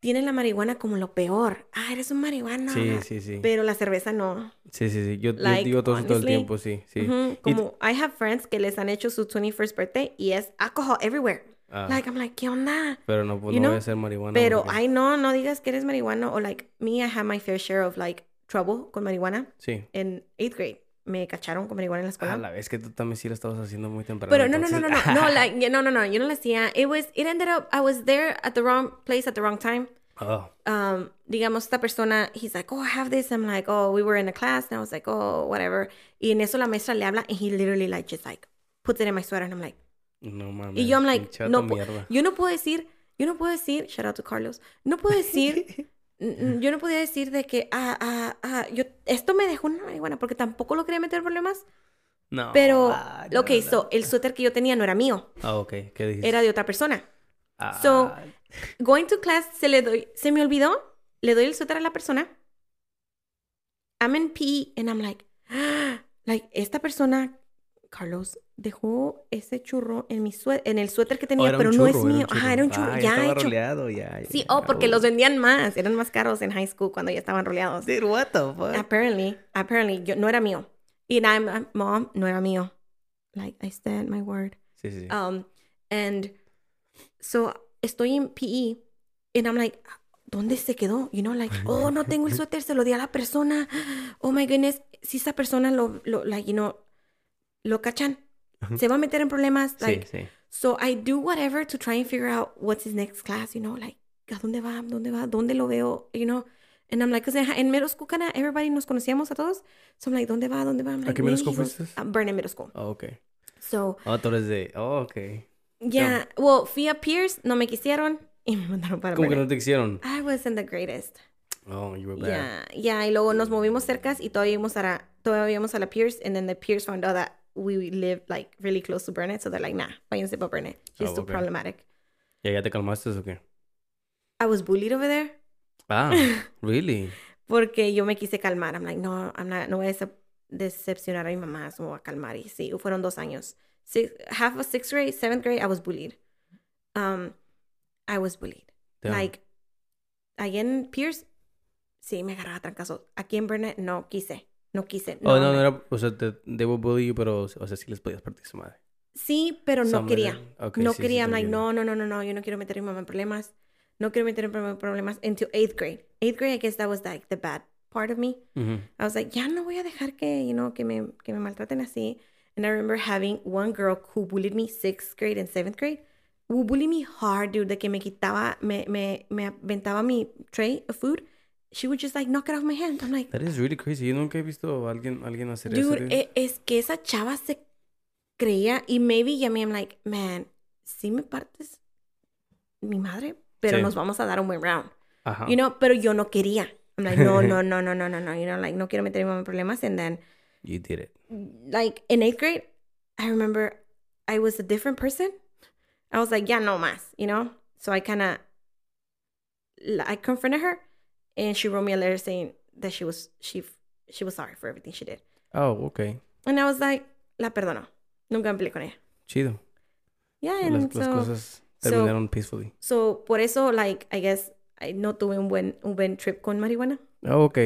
tienen la marihuana como lo peor. Ah, eres un marihuana. sí, sí, sí. Pero la cerveza no. Sí, sí, sí. Yo, digo todo el tiempo, sí, sí. Como I have friends que les han hecho su 21st birthday y es alcohol everywhere. Ah, Like, I'm like, ¿qué onda? pero no, pues you no know, voy a ser marihuana. Pero, porque- ay, no, no digas que eres marihuana. O like, me, I had my fair share of like trouble con marihuana Sí, in eighth grade. me cacharon con marihuana en la escuela. A la vez que tú también sí lo estabas haciendo muy temprano. Pero no, no, no, entonces- no, no, no, like, no, no, no, yo no lo hacía. It was, it ended up, I was there at the wrong place at the wrong time. Oh, Um, digamos, esta persona, he's like, oh, I have this. I'm like, oh, we were in a class. And I was like, oh, whatever. Y en eso la maestra le habla and he literally like just like puts it in my sweater and I'm like, no mames. y yo I'm like, no, yo no puedo decir, yo no puedo decir, shout out to Carlos, no puedo decir, yo no podía decir de que, ah, ah, ah, yo, esto me dejó una marihuana porque tampoco lo quería meter problemas, No. pero, ah, lo que hizo, el suéter que yo tenía no era mío, Ah, ok. ¿Qué dijiste? era de otra persona. Ah, so- Going to class, se le doy, se me olvidó, le doy el suéter a la persona. I'm in PE and I'm like, like, esta persona, Carlos, dejó ese churro en mi en el suéter que oh, tenía, un pero no es churro, mío. Ajá, era un churro, Ah, ya estaba hecho. roleado, ya, ya, Sí, ya. oh, porque los vendían más, eran más caros en high school cuando ya estaban roleados. Dude, what the fuck? Apparently, apparently, yo, no era mío. Y I'm- mom, no era mío. Like, I stand my word. Sí, sí. Um, and so estoy en PE and I'm like, ¿dónde se quedó? You know, like, oh, no tengo el suéter, se lo di a la persona. Oh my goodness, si esa persona lo, lo like, you know, lo cachan, se va a meter en problemas. Like, sí, sí. so I do whatever to try and figure out what's his next class, you know, like, ¿a dónde va? ¿Dónde va? ¿Dónde lo veo? You know, and I'm like, because in middle school, kind of everybody nos conocíamos a todos. So I'm like, ¿dónde va? ¿Dónde va? I'm ¿A like, qué middle school fuiste? a Vernon Middle School. Oh, ok. So, Oh, tú eres de... Oh, ok. yeah, well, fui a Pierce, no me quisieron y me mandaron para ¿Cómo que no te quisieron? I wasn't the greatest. Oh, you were bad. Yeah, yeah, y luego nos movimos cercas y todavía íbamos a la, todavía íbamos a la Pierce and then the Pierce found out that we lived like really close to Burnett, so they're like, nah, váyanse para Burnett. She's Oh, too okay. problematic. ¿Ya, ya te calmaste o qué? I was bullied over there Ah, really? porque yo me quise calmar. I'm like, no, I'm not, no voy a decep- decepcionar a mi mamá, eso me voy a calmar. Y sí, fueron dos años. Six, half of sixth grade, seventh grade, I was bullied. Um, I was bullied. Damn. Like, ahí en Pierce, sí, me agarraba trancazos. Aquí en Burnett, no quise. No quise. oh, no, no era... O sea, te, they would bully you, pero... O sea, sí les podías partir su madre. Sí, pero no Some quería. of them- ok, no sí, sí, quería. te I'm like, no, no, no, no, no. Yo no quiero meter a mi mamá en problemas. No quiero meter en pro- problemas. Until eighth grade. Eighth grade, I guess that was like the bad part of me. Ujú. I was like, ya no voy a dejar que, you know, que me, que me maltraten así. And I remember having one girl who bullied me sixth grade and seventh grade. Who bullied me hard, dude. De que me quitaba, me, me, me aventaba mi tray of food. She would just like knock it off my hand. I'm like, That is really crazy. Yo nunca he visto a alguien, alguien hacer eso. Dude, e- es que esa chava se creía y maybe ya me I'm like, man, si me partes mi madre, pero Sí. nos vamos a dar un buen round. Ajá. You know, pero yo no quería. I'm like, no, no, no, no, no, no, no, you know, like no quiero meter a mi mamá en problemas and then You did it. like in 8th grade, I remember I was a different person. I was like, yeah, no más, you know? So I kind of I confronted her and she wrote me a letter saying that she was she she was sorry for everything she did. Oh, ok. And I was like, la perdono. Nunca me peleé con ella. Chido. Yeah, and las so, cosas so- terminaron peacefully. so por eso, like, I guess, I no tuve un buen, un buen trip con marihuana. Oh, ok.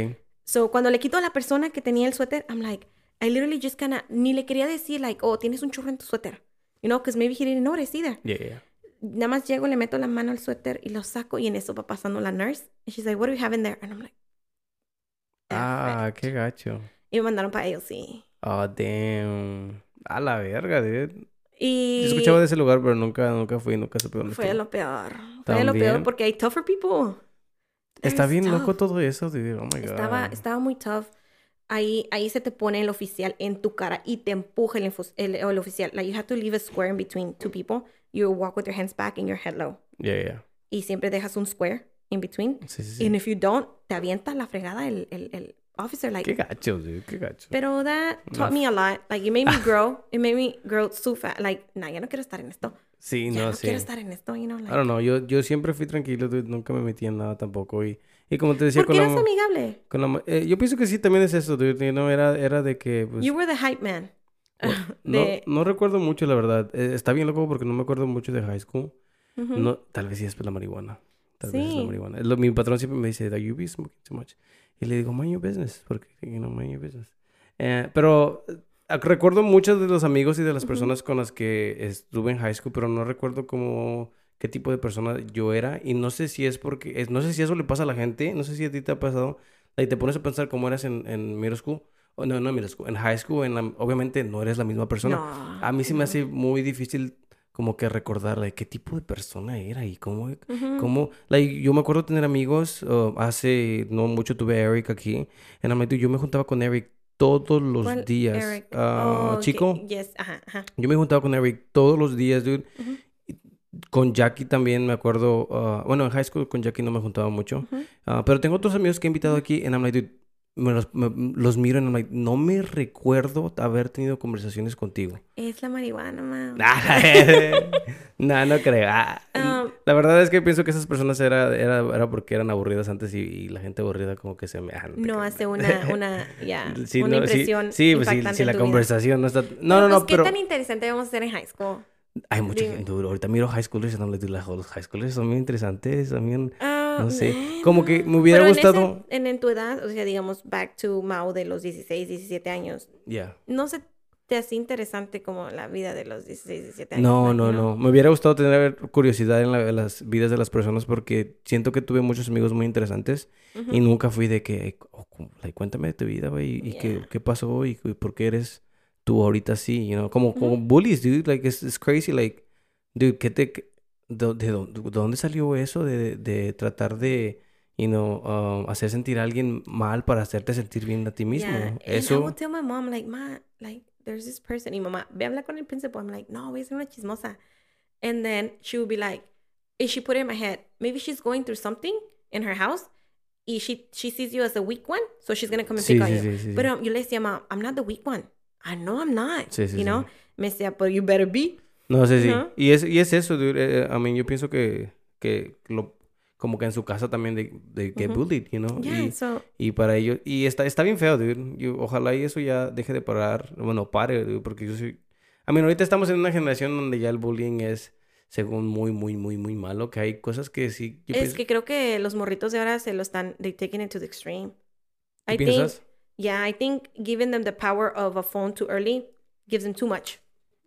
So, cuando le quito a la persona que tenía el suéter, I'm like, I literally just kind of, ni le quería decir, like, oh, tienes un churro en tu suéter. You know, because maybe he didn't notice either. Yeah, yeah. Nada más llego, le meto la mano al suéter y lo saco y en eso va pasando la nurse. And she's like, what do you have in there? And I'm like, Ah, qué gacho. Y me mandaron para ALC. Oh, damn. A la verga, dude. Y Yo escuchaba de ese lugar, pero nunca, nunca fui, nunca supe dónde fue lo peor. Fue lo peor porque hay tougher people. Está bien tough. loco todo eso, dude. Oh my god. Estaba, estaba muy tough. Ahí, ahí se te pone el oficial en tu cara y te empuja el, el, el oficial. Like, you have to leave a square in between two people. You walk with your hands back and your head low. Yeah, yeah. Y siempre dejas un square in between. Sí, sí, sí. And if you don't, te avienta la fregada el, el, el officer. Like, Qué gacho, dude. Qué gacho. pero that taught No. me a lot. Like, it made me grow. It made me grow so fast. Like, nah, ya no quiero estar en esto. Sí, Ya no, no, sí. quiero estar en esto, you know. I Like, don't know. Yo, yo siempre fui tranquilo, dude. Nunca me metí en nada tampoco. Y, y como te decía ¿Por qué con la... amigable? con la eh, yo pienso que sí también es eso, dude. you know, era, era de que... Pues, You were the hype man. no, de- no recuerdo mucho, la verdad. Eh, está bien loco porque no me acuerdo mucho de high school. No, tal vez sí es la marihuana. Tal vez es la marihuana. Lo- mi patrón siempre me dice, you be smoking too much. Y le digo, mind your business. Porque, you know, mind your business. Eh, pero eh, recuerdo muchos de los amigos y de las personas con las que estuve en high school, pero no recuerdo cómo, qué tipo de persona yo era. Y no sé si es porque, es- no sé si eso le pasa a la gente. No sé si a ti te ha pasado. Y te pones a pensar cómo eras en, en middle school. No, no school, en high school, en la- obviamente no eres la misma persona. No. A mí se me hace muy difícil como que recordar, like, qué tipo de persona era y cómo, Ujú. cómo, like, yo me acuerdo tener amigos, uh, hace no mucho tuve a Eric aquí, en la yo me juntaba con Eric todos los ¿Cuál días. Eric? Ah, Oh, chico, Yes, ajá, ajá. yo me juntaba con Eric todos los días, dude. Y Con Jackie también me acuerdo, ah, bueno, en high school con Jackie no me juntaba mucho, Ujú. Ah, pero tengo otros amigos que he invitado aquí en I'm like, dude, me los, me- los miro en like, no me recuerdo haber tenido conversaciones contigo. Es la marihuana, ma. no, no creo. Ah, Um, la verdad es que pienso que esas personas era, era, era porque eran aburridas antes y, y la gente aburrida como que se me... ah, no creo. hace una, una, ya, Sí, una no, impresión sí, pues, sí, si la tu vida. conversación no está... No, no, no, pues, ¿qué pero... tan interesante vamos a hacer en high school? Hay mucha gente, dude, ahorita miro high schoolers y no les digo, los high schoolers son muy interesantes, también... Ah, No sé, como que me hubiera Pero en gustado- ese- En, en tu edad, o sea, digamos, back to Mao de los 16, 17 años, Ya. ¿no se te hace interesante como la vida de los 16, 17 años? No, no, no. Me hubiera gustado tener curiosidad en, la- en las vidas de las personas porque siento que tuve muchos amigos muy interesantes Ujú. y nunca fui de que, oh, like, cuéntame de tu vida, güey, y qué, Yeah. qué pasó y, y por qué eres tú ahorita así, you know, como, como Ujú. bullies, dude, like, it's, it's crazy, like, dude, ¿qué te, qué- de, de de dónde salió eso de, de tratar de, you know, um, hacer sentir a alguien mal para hacerte sentir bien a ti mismo? Yeah, and I Eso, would tell my mom, like, ma, like, there's this person. Y mamá, ve a hablar con el principal. I'm like, no, voy a ser una chismosa. And then she would be like, and she put it in my head, maybe she's going through something in her house. Y she, she sees you as the weak one, so she's going to come and sí, pick on sí, you. sí, sí, sí. Pero yo le decía, ma, I'm not the weak one. I know I'm not. Sí, sí, you know? sí. Me decía, but you better be. No sé si. ¿No? Y es, y es eso, dude. eh, I mean, yo pienso que, que lo, como que en su casa también de, de get Ujú. bullied, you know. Yeah, y, so, y para ellos, y está, está bien feo, dude. Yo, ojalá y eso ya deje de parar, bueno, pare, dude, porque yo soy... I mean, ahorita estamos en una generación donde ya el bullying es, según, muy, muy, muy, muy malo, que hay cosas que sí... Yo es pienso- que creo que los morritos de ahora se lo están, they taking it to the extreme. ¿Tú I think, piensas? yeah, I think giving them the power of a phone too early gives them too much.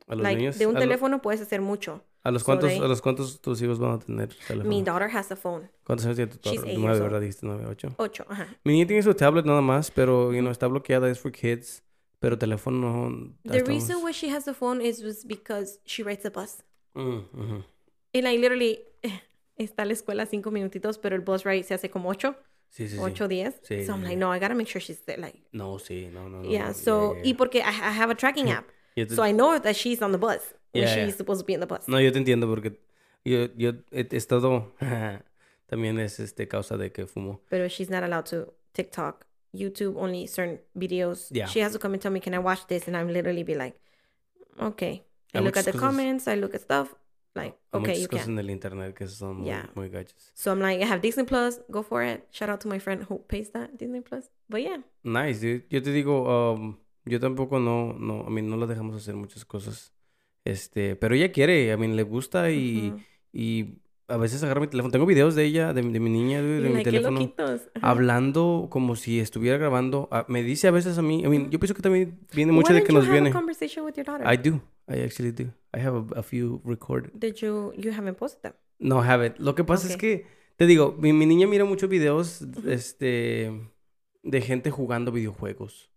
A los like, niños. de un a, lo- teléfono puedes hacer mucho. a los cuántos, a los cuántos tus hijos van a tener teléfono. Mi daughter has a phone. ¿Cuántos años tiene tu She's daughter? eight Nueve, ¿verdad? Dijiste nueve, ocho. Ocho, ajá. Mi niña tiene su tablet nada más, pero, you know, está bloqueada, es for kids. Pero teléfono no... The hasta reason why she has a phone is was because she rides the bus. Mm, ujú. Y like literally está a la escuela cinco minutitos, pero el bus ride se hace como ocho, Sí, sí, sí. ocho, diez. Sí, so I'm sí, like, sí. no, I gotta make sure she's there. Like, No, sí, no, no, no. yeah. no, So, yeah, y yeah. porque I, I have a tracking app, so I know that she's on the bus Yeah, she's yeah. supposed to be in the bus. No, yo te entiendo porque yo, yo he, estado... También es este causa de que fumo. But she's not allowed to TikTok, YouTube, only certain videos. Yeah. She has to come and tell me, can I watch this? And I'm literally be like, okay. I look at the cosas- comments, I look at stuff. Like, okay, muchas you cosas can. en el internet que son muy, Yeah. muy gachas. So I'm like, I have Disney Plus, go for it. Shout out to my friend who pays that Disney Plus. But yeah, Nice, dude. Yo te digo, um, yo tampoco no, no, a mí no la dejamos hacer muchas cosas. Este, pero ella quiere, a mí le gusta y, Ujú. y a veces agarra mi teléfono. Tengo videos de ella, de, de mi niña, Y de mi teléfono. loquitos. Hablando como si estuviera grabando. Ah, me dice a veces a mí, I mean, yo pienso que también viene mucho de que nos viene. a conversation with your daughter? I do, I actually do. I have a, a few recorded. Did you, you haven't posted them? No, have it. Lo que pasa es Ok. que, te digo, mi, mi niña mira muchos videos, este, de gente jugando videojuegos.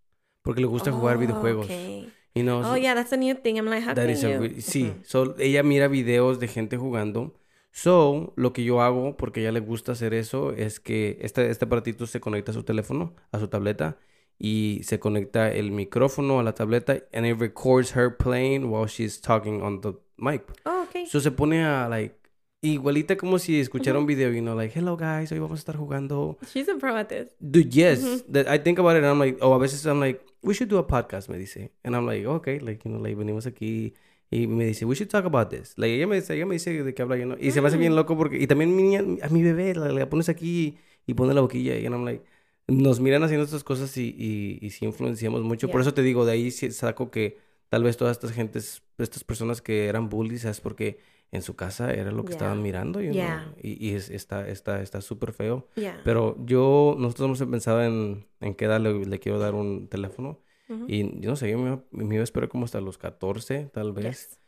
Porque le gusta jugar Oh, videojuegos. okay. Y no, Oh, yeah, that's a new thing. I'm like, how That can is a you? re- sí, Ujú. so, ella mira videos de gente jugando. So, lo que yo hago, porque a ella le gusta hacer eso, es que este, este aparatito se conecta a su teléfono, a su tableta, y se conecta el micrófono a la tableta, and it records her playing while she's talking on the mic. Oh, okay. So, se pone a, like, igualita como si escuchara un video, you know, like, hello guys, hoy vamos a estar jugando. She's a pro at this. Dude, yes. Ujú. That I think about it and I'm like, oh, a veces I'm like, we should do a podcast, me dice. And I'm like, okay, like, you know, like, venimos aquí y me dice, we should talk about this. Like, ella me dice, ella me dice de qué habla yo, ¿no? Y se me hace bien Mm. loco porque, y también mi niña, a mi bebé, la, la pones aquí y pone la boquilla y I'm like, nos miran haciendo estas cosas y, y, y sí influenciamos mucho. Por eso te digo, de ahí saco que tal vez todas estas gentes, estas personas que eran bullies, es porque en su casa era lo que Yeah. estaban mirando, you know? Yeah. Y, y es, está, está, está súper feo. Yeah. Pero yo, nosotros hemos pensado en, en qué edad le, le quiero dar un teléfono. Y yo no sé, yo me, me iba a esperar como hasta los 14, tal vez. Yes.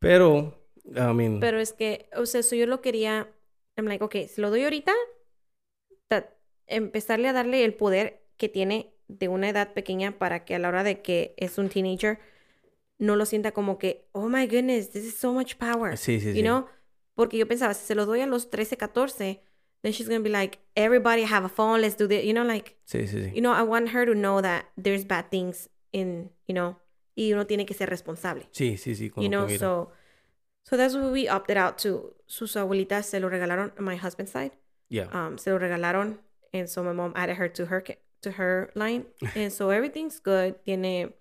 Pero, I mean, Pero es que, o sea, eso yo lo quería. I'm like, okay, si lo doy ahorita, empezarle a darle el poder que tiene de una edad pequeña para que a la hora de que es un teenager no lo sienta como que, oh my goodness, this is so much power. Sí, sí, You sí. know? Porque yo pensaba, si se lo doy a los 13, 14, then she's going to be like, everybody have a phone, let's do this. You know, like, Sí, sí, sí. you know, I want her to know that there's bad things in, you know, y uno tiene que ser responsable. Sí, sí, sí. con you know, so, so that's what we opted out to. Sus abuelitas se lo regalaron, my husband's side, Yeah. um, se lo regalaron, and so my mom added her to her, to her line, and so everything's good, tiene...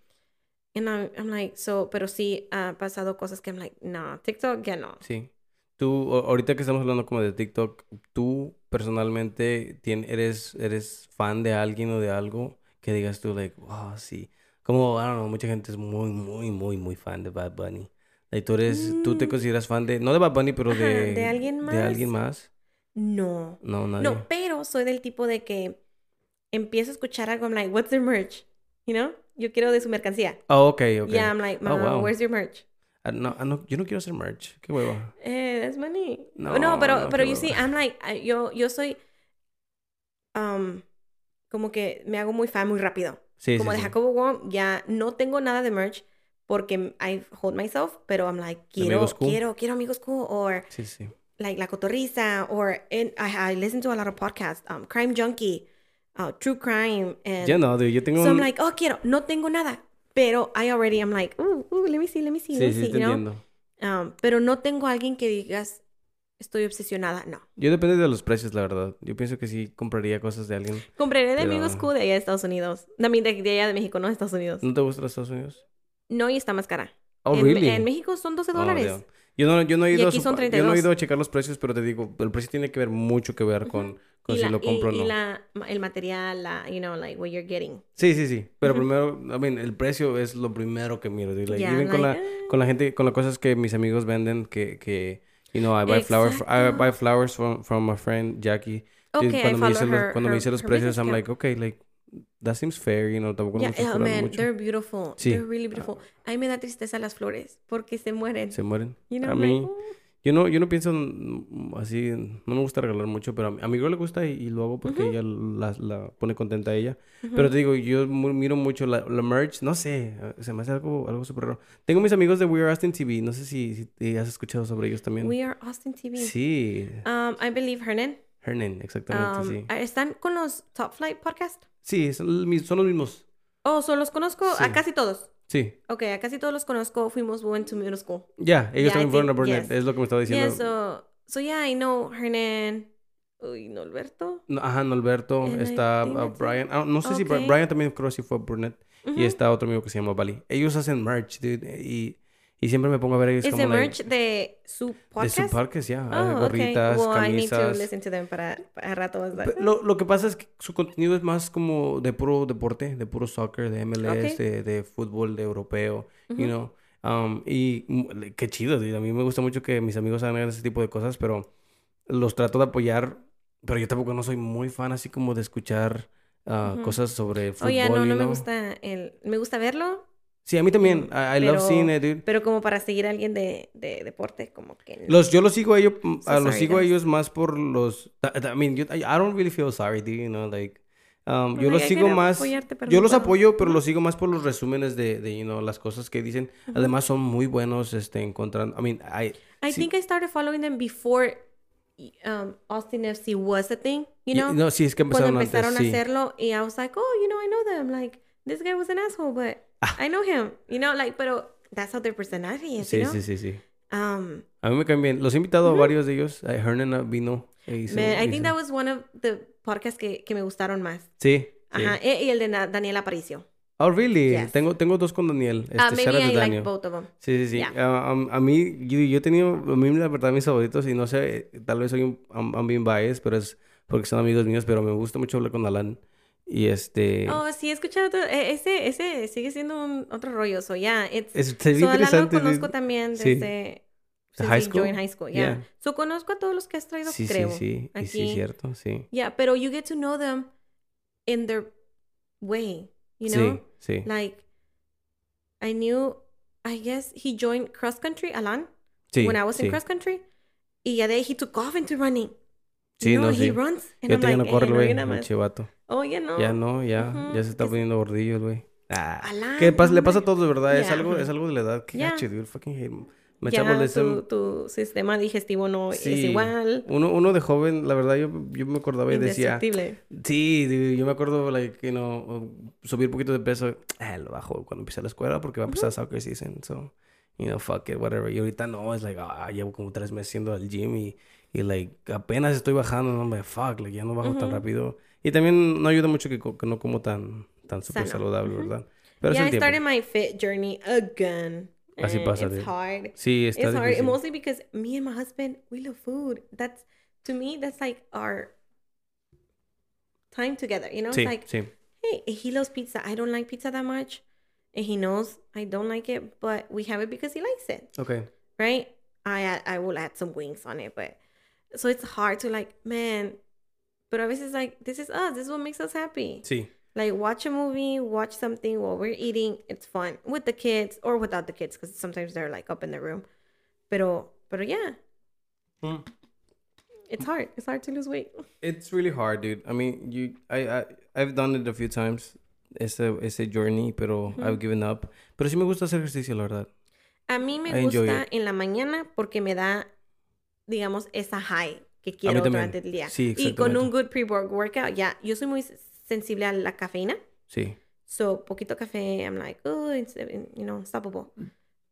And I'm, I'm like, so, pero sí ha pasado cosas que I'm like, no, TikTok, ya no. Sí. Tú, ahorita que estamos hablando como de TikTok, tú personalmente eres, eres fan de alguien o de algo que digas tú, like, wow, sí. Como, I don't know, mucha gente es muy, muy, muy, muy fan de Bad Bunny. Like, tú eres, tú te Mm. consideras fan de, no de Bad Bunny, pero Ajá, de... ¿de alguien ¿De alguien más? No. No, nadie. No, pero soy del tipo de que empiezo a escuchar algo, I'm like, what's their merch? You know? Yo quiero de su mercancía. Oh, ok, ok. Yeah, I'm like, Oh, Mom, wow. where's your merch? Ah, no, ah, no, yo no quiero hacer merch. Qué hueva. Eh, that's money. No, No, pero, no, pero you see. I'm like, yo, yo soy, um, como que me hago muy fan muy rápido. Sí, como sí, de sí. Jacobo Wong, ya no tengo nada de merch porque I hold myself, pero I'm like, quiero, quiero, quiero amigos cool, or Sí, sí. like La Cotorrisa, or in, I, I listen to a lot of podcasts, um, Crime Junkie, uh, True Crime, and Ya no, dude, yo tengo so I'm un... like, oh, quiero, no tengo nada, pero I already am like, ooh, ooh, let me see, let me see, let Sí, me sí, see, te you know? Um, pero no tengo alguien que digas, estoy obsesionada, no. Yo depende de los precios, la verdad. Yo pienso que sí compraría cosas de alguien. Compraré de Pero- amigos cool de allá de Estados Unidos, también de, de allá de México, no de Estados Unidos. ¿No te gustan los Estados Unidos? No, y está más cara. Oh, en, really? en México son 12 Oh, dólares. damn. Yo no, yo no he ido a su- yo no he 32. ido a checar los precios, pero te digo, el precio tiene que ver mucho que ver con, con y si la, lo compro y, o no. y la, el material, la, you know, like what you're getting. Sí, sí, sí. Pero Ujú. primero, I mean, el precio es lo primero que miro. dude. Like, Yeah, even con, like, la, con la gente, con las cosas que mis amigos venden, que, que you know, I buy flowers, I Exacto. buy flowers from, from my friend Jackie. Dude, Okay, I cuando me dice follow los, her- cuando me her- dice los her precios, I'm like, okay, like, that seems fair, you know, tampoco Yeah, me oh, man, mucho. they're beautiful. Sí. They're really beautiful. A mí me da tristeza las flores porque se mueren. Se mueren. You know, a I'm like, mí, "Oh". Yo no, yo no pienso mm, así, no me gusta regalar mucho, pero a mi, girl le gusta y, y lo hago porque Ujú. ella la, la pone contenta a ella. Ujú. Pero te digo, yo miro mucho la, la merch, no sé, eh, se me hace algo, algo súper raro. Tengo mis amigos de We Are Austin TV, no sé si, si te has escuchado sobre ellos también. We are Austin TV. Sí, Um, I believe Hernan. Hernan, exactamente, Um, sí. ¿Están con los Top Flight Podcast? Sí, son, son los mismos. Oh, so los conozco Sí. a casi todos. Sí, Ok, a casi todos los conozco. Fuimos went to middle school. ya, ellos Yeah, I también fueron a think- Burnett, yes. es lo que me estaba diciendo. Yeah, so, so yeah, I know Hernan. Uy, Norberto. No, Ajá, Norberto, And I está it. Brian, ah, no sé si Bri- Ok. Brian también creo que sí fue a Burnett. Ujú. Y está otro amigo que se llama Bali. Ellos hacen merch, dude, y, y siempre me pongo a ver ellos ¿Es como de like, merch de su de podcast? su parques, ya, Oh, ah, okay. gorritas, Well, I need to camisas. listen to them para, para rato. Lo, lo que pasa es que su contenido es más como de puro deporte, de puro soccer, de MLS, Ok. de, de fútbol, de europeo, you know. Um, y qué chido, dude. A mí me gusta mucho que mis amigos hagan ese tipo de cosas, pero los trato de apoyar. Pero yo tampoco no soy muy fan así como de escuchar ah, Ujú. cosas sobre fútbol. Oye, no, you no me know. gusta el... Me gusta verlo, Sí, a mí también. I, I love pero- seeing it, dude. pero como para seguir a alguien de, de deporte, como que... no. Los, yo los sigo a ellos, mm, So a los sorry, sigo a ellos más por los, I, mean, yo- I, I don't really feel sorry, dude, you know, like, um, yo los sigo más, yo los apoyo, pero los sigo más por los resúmenes de, de, you know, las cosas que dicen. Además son muy buenos, este, encontrando, I mean, I, I sí. think I started following them before um, Austin FC was a thing, you know? no, sí, es que Cuando empezaron empezaron antes, a sí. hacerlo y I was like, oh, you know, I know them. Like, this guy was an asshole, but. I know him. You know, like, pero that's how their personality is, Sí, you know? sí, sí, sí. Um, A mí me caen bien. Los he invitado a varios de ellos. Eh, Hernan ah, vino. e hizo- man, I hizo- think that was one of the podcasts que, que me gustaron más. Sí, sí. Ajá, e- y el de Daniel Aparicio. Oh, really? Yes. Tengo, tengo dos con Daniel. Este, Ah, shout maybe out to I like both of them. Sí, sí, sí. Yeah. Ah, a, a mí, yo, yo he tenido, a mí la verdad, mis favoritos, y no sé, tal vez soy un, I'm, I'm being biased, pero es porque son amigos míos, pero me gusta mucho hablar con Alan. Y este... Oh, sí, he escuchado todo. e- Ese, ese sigue siendo un otro rollo. So, yeah, it's... es, So, Alan lo interesante. conozco también Sí. desde... ¿De since high school? high school, yeah. Yeah. So, conozco a todos los que has traído, Sí, creo. sí, sí. Y sí, aquí. cierto, sí. Yeah, pero you get to know them in their way, you know? Sí, sí. Like, I knew, I guess he joined cross country, Alan, sí, when I was sí. in cross country. Y ya de ahí he took off into running. Sí, you know, no, he sí. runs. And Ya I'm like, no corre, "Eh, no, güey, yo más". chivato. Oh, ya no. Ya no, ya, Ujú. ya se está Es- poniendo gordillo, güey. Ah, Alá, ¿Qué pasa? Le pasa a todos, de verdad. Es Ya, algo, es algo de la edad. Qué Ya. gacho, dude. Fucking hate. Me Ya metabolism. tu, tu sistema digestivo no es Sí. igual. Uno, uno de joven, la verdad, yo, yo me acordaba y decía... Sí, dude, yo me acuerdo, like, you know, subir un poquito de peso. Ah, lo bajo cuando empiece la escuela porque va a empezar soccer season. So, you know, fuck it, whatever. Y ahorita no, es like, ah, llevo como tres meses yendo al gym y, y like, apenas estoy bajando, no me fuck, like, ya no bajo tan Ujú. rápido. Y también no ayuda mucho que, co- que no como tan, tan súper saludable, Ujú. ¿verdad? Pero yeah, es I el tiempo. started my fit journey again. Así pasa, It's hard. Sí, está It's hard. difícil. And mostly because me and my husband, we love food. That's, to me, that's like our time together. You know, Sí, it's like, sí. hey, he loves pizza. I don't like pizza that much. And he knows I don't like it, but we have it because he likes it. Ok. right? I I will add some wings on it, but so it's hard to like, man. But a veces like this is us. This is what makes us happy. Sí. Like watch a movie, watch something while we're eating. It's fun with the kids or without the kids because sometimes they're like up in the room. Pero, pero yeah, Mm. it's hard. It's hard to lose weight. It's really hard, dude. I mean, you, I, I, I've done it a few times, ese, ese journey, pero I've given up. Pero sí me gusta hacer ejercicio, la verdad. A mí me I gusta en la mañana porque me da, digamos, esa high que quiero durante el día. Sí, y con un good pre-workout, ya. Yo soy muy sensible a la cafeína. Sí. So, poquito café, I'm like, oh, it's, you know, unstoppable.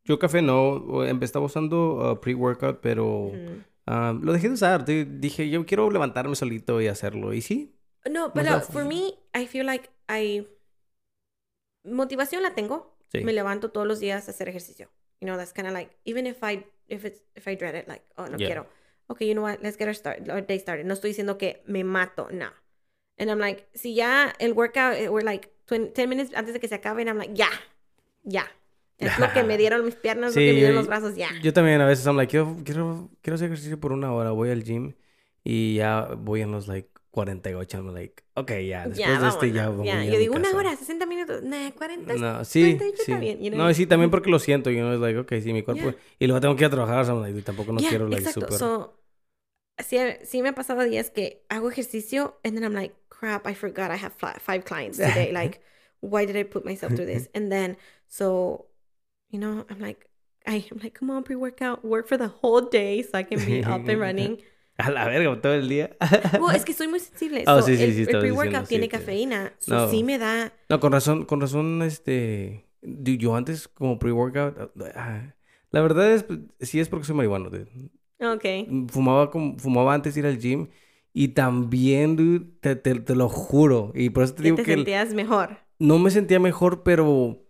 Yo café no, empezaba usando uh, pre-workout, pero Mm. um, lo dejé de usar. Di- Dije, yo quiero levantarme solito y hacerlo. Y sí, No, pero for me, I feel like I... Motivación la tengo. Sí. Me levanto todos los días a hacer ejercicio. You know, that's kind of like, even if I, if it's, if I dread it, like, oh, no Yeah. quiero. Okay, you know what, let's get our, start, our day started. No estoy diciendo que me mato, no. And I'm like, si ya el workout, eh, we're like 20, 10 minutes antes de que se acabe, and I'm like, ya, ya. Es lo que me dieron mis piernas, lo Sí, que me dieron yo- los brazos, ya. yo también a veces I'm like, quiero, quiero, quiero hacer ejercicio por una hora. Voy al gym y ya voy en los like 48. I'm like, ok, ya, después ya, de este ya voy ya. a Yo digo, una casa". hora, 60 minutos, nah, 40. No, sí, 38 sí. está bien, you know? No, y sí, también porque lo siento. Y no es like, ok, sí, mi cuerpo. Yeah. Y luego tengo que ir a trabajar, so I'm like, tampoco no Yeah, quiero, like, exacto. súper. So, sí, sí me ha pasado días que hago ejercicio and then I'm like, crap, I forgot I have fi- five clients today. like, why did I put myself through this? And then, so, you know, I'm like, I, I'm like, come on, pre-workout, work for the whole day so I can be up and running. A la verga, todo el día. Well, es que soy muy sensible. Oh, so, sí, sí, el, sí, el pre-workout tiene cafeína. So, No. sí me da... No, con razón, con razón, este... Yo antes, como pre-workout... ah, La verdad es... Sí es porque soy marihuano, dude. Ok. Fumaba, como, fumaba antes de ir al gym. Y también, dude, te, te, te lo juro. Y por eso te digo te que... el- sentías mejor. No me sentía mejor, pero...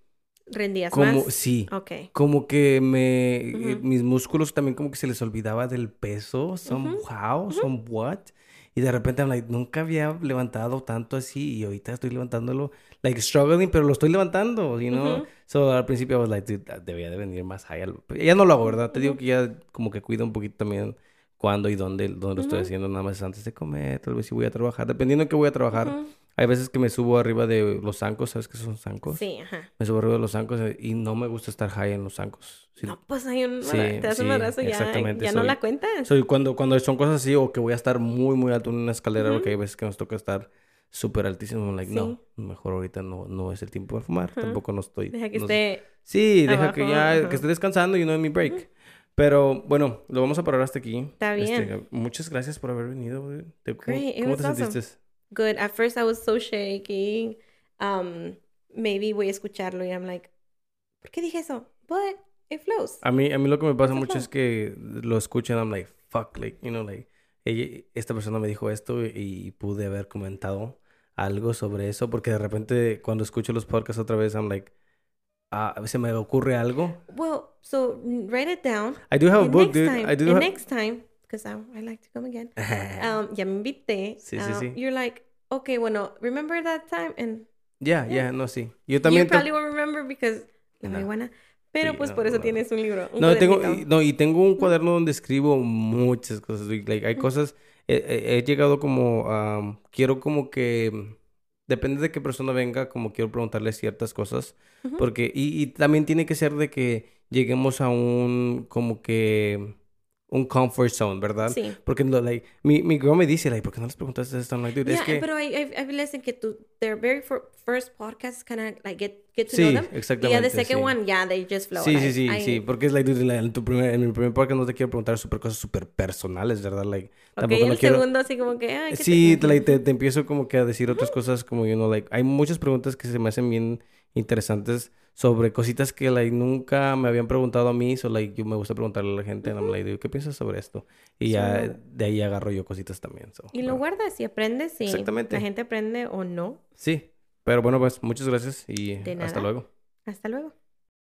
Rendías Como... más. Sí. Ok. Como que me... eh, Ujú. Mis músculos también como que se les olvidaba del peso. Somehow, somewhat. Y de repente, I'm like, nunca había levantado tanto así. Y ahorita estoy levantándolo, like, struggling, pero lo estoy levantando, you know? So, al principio, I was like, dude, debía de venir más high. Ya no lo hago, ¿verdad? Te digo que ya como que cuido un poquito también cuándo y dónde, dónde lo estoy haciendo. Nada más antes de comer, tal vez si voy a trabajar. Dependiendo de qué voy a trabajar. Hay veces que me subo arriba de los zancos. ¿Sabes qué son zancos? Sí, ajá. Me subo arriba de los zancos eh, y no me gusta estar high en los zancos. Sí, No, pues hay un... Sí, te das un sí, madrazo ya, exactamente, ya no la cuentas. Soy cuando, cuando son cosas así o que voy a estar muy, muy alto en una escalera Ujú. porque hay veces que nos toca estar súper altísimo. I'm like, no, mejor ahorita no, no es el tiempo para fumar. Tampoco no estoy... Deja que no- esté... Sí, deja que ya, que esté descansando y no en mi break. Pero bueno, lo vamos a parar hasta aquí. Está Este, bien. muchas gracias por haber venido. güey. Te- ¿Cómo, Great, cómo te awesome. sentiste? Good. At first I was so shaking. Um, maybe voy a escucharlo y I'm like, ¿por qué dije eso? But it flows. A mí, a mí lo que me pasa It's mucho es que lo escuchan, I'm like, fuck, like, you know, like, esta persona me dijo esto y pude haber comentado algo sobre eso, porque de repente cuando escucho los podcasts otra vez, I'm like, ah, se me ocurre algo. Well, so write it down. I do have a book, next dude. time, I do and have... next time, because I, I like to come again. Um, ya me invité. Sí, sí, um, sí. You're like, okay, bueno, remember that time? And Ya, ya, no, sí. Yo you también... to- probably won't remember because la No. marihuana. Pero Sí, pues no, por eso no. tienes un libro. Un No, tengo, y- no, y tengo un cuaderno donde escribo muchas cosas. Like, hay cosas, he, he- llegado como, a... quiero como que, depende de qué persona venga, como quiero preguntarle ciertas cosas. Ujú. Porque, y, y también tiene que ser de que lleguemos a un, como que, un comfort zone, ¿verdad? Sí. Porque lo, like, mi, mi girl me dice, like, ¿por qué no les preguntaste esto? I'm like, dude, es Yeah, que... pero hay veces que tu, their very fir- first podcast kind of like get, get to Sí, know them. Y ya the exactamente, second sí. one, yeah, they just flow. Sí, sí, I- sí, I- sí, porque es like, dude, la- en, tu primer, en mi primer podcast no te quiero preguntar super cosas súper personales, ¿verdad? Like, Ok, tampoco el no quiero... segundo así como que, ay, ¿qué Sí, te... like, te, te empiezo como que a decir otras cosas como, you know, like, hay muchas preguntas que se me hacen bien interesantes sobre cositas que, like, nunca me habían preguntado a mí, so, like, yo me gusta preguntarle a la gente, and I'm like, dude, ¿qué piensas sobre esto? Y ya de ahí agarro yo cositas también, so, Y lo bueno. guardas y aprendes Exactamente. la gente aprende o no. Sí, pero bueno, pues, muchas gracias y hasta luego. Hasta luego.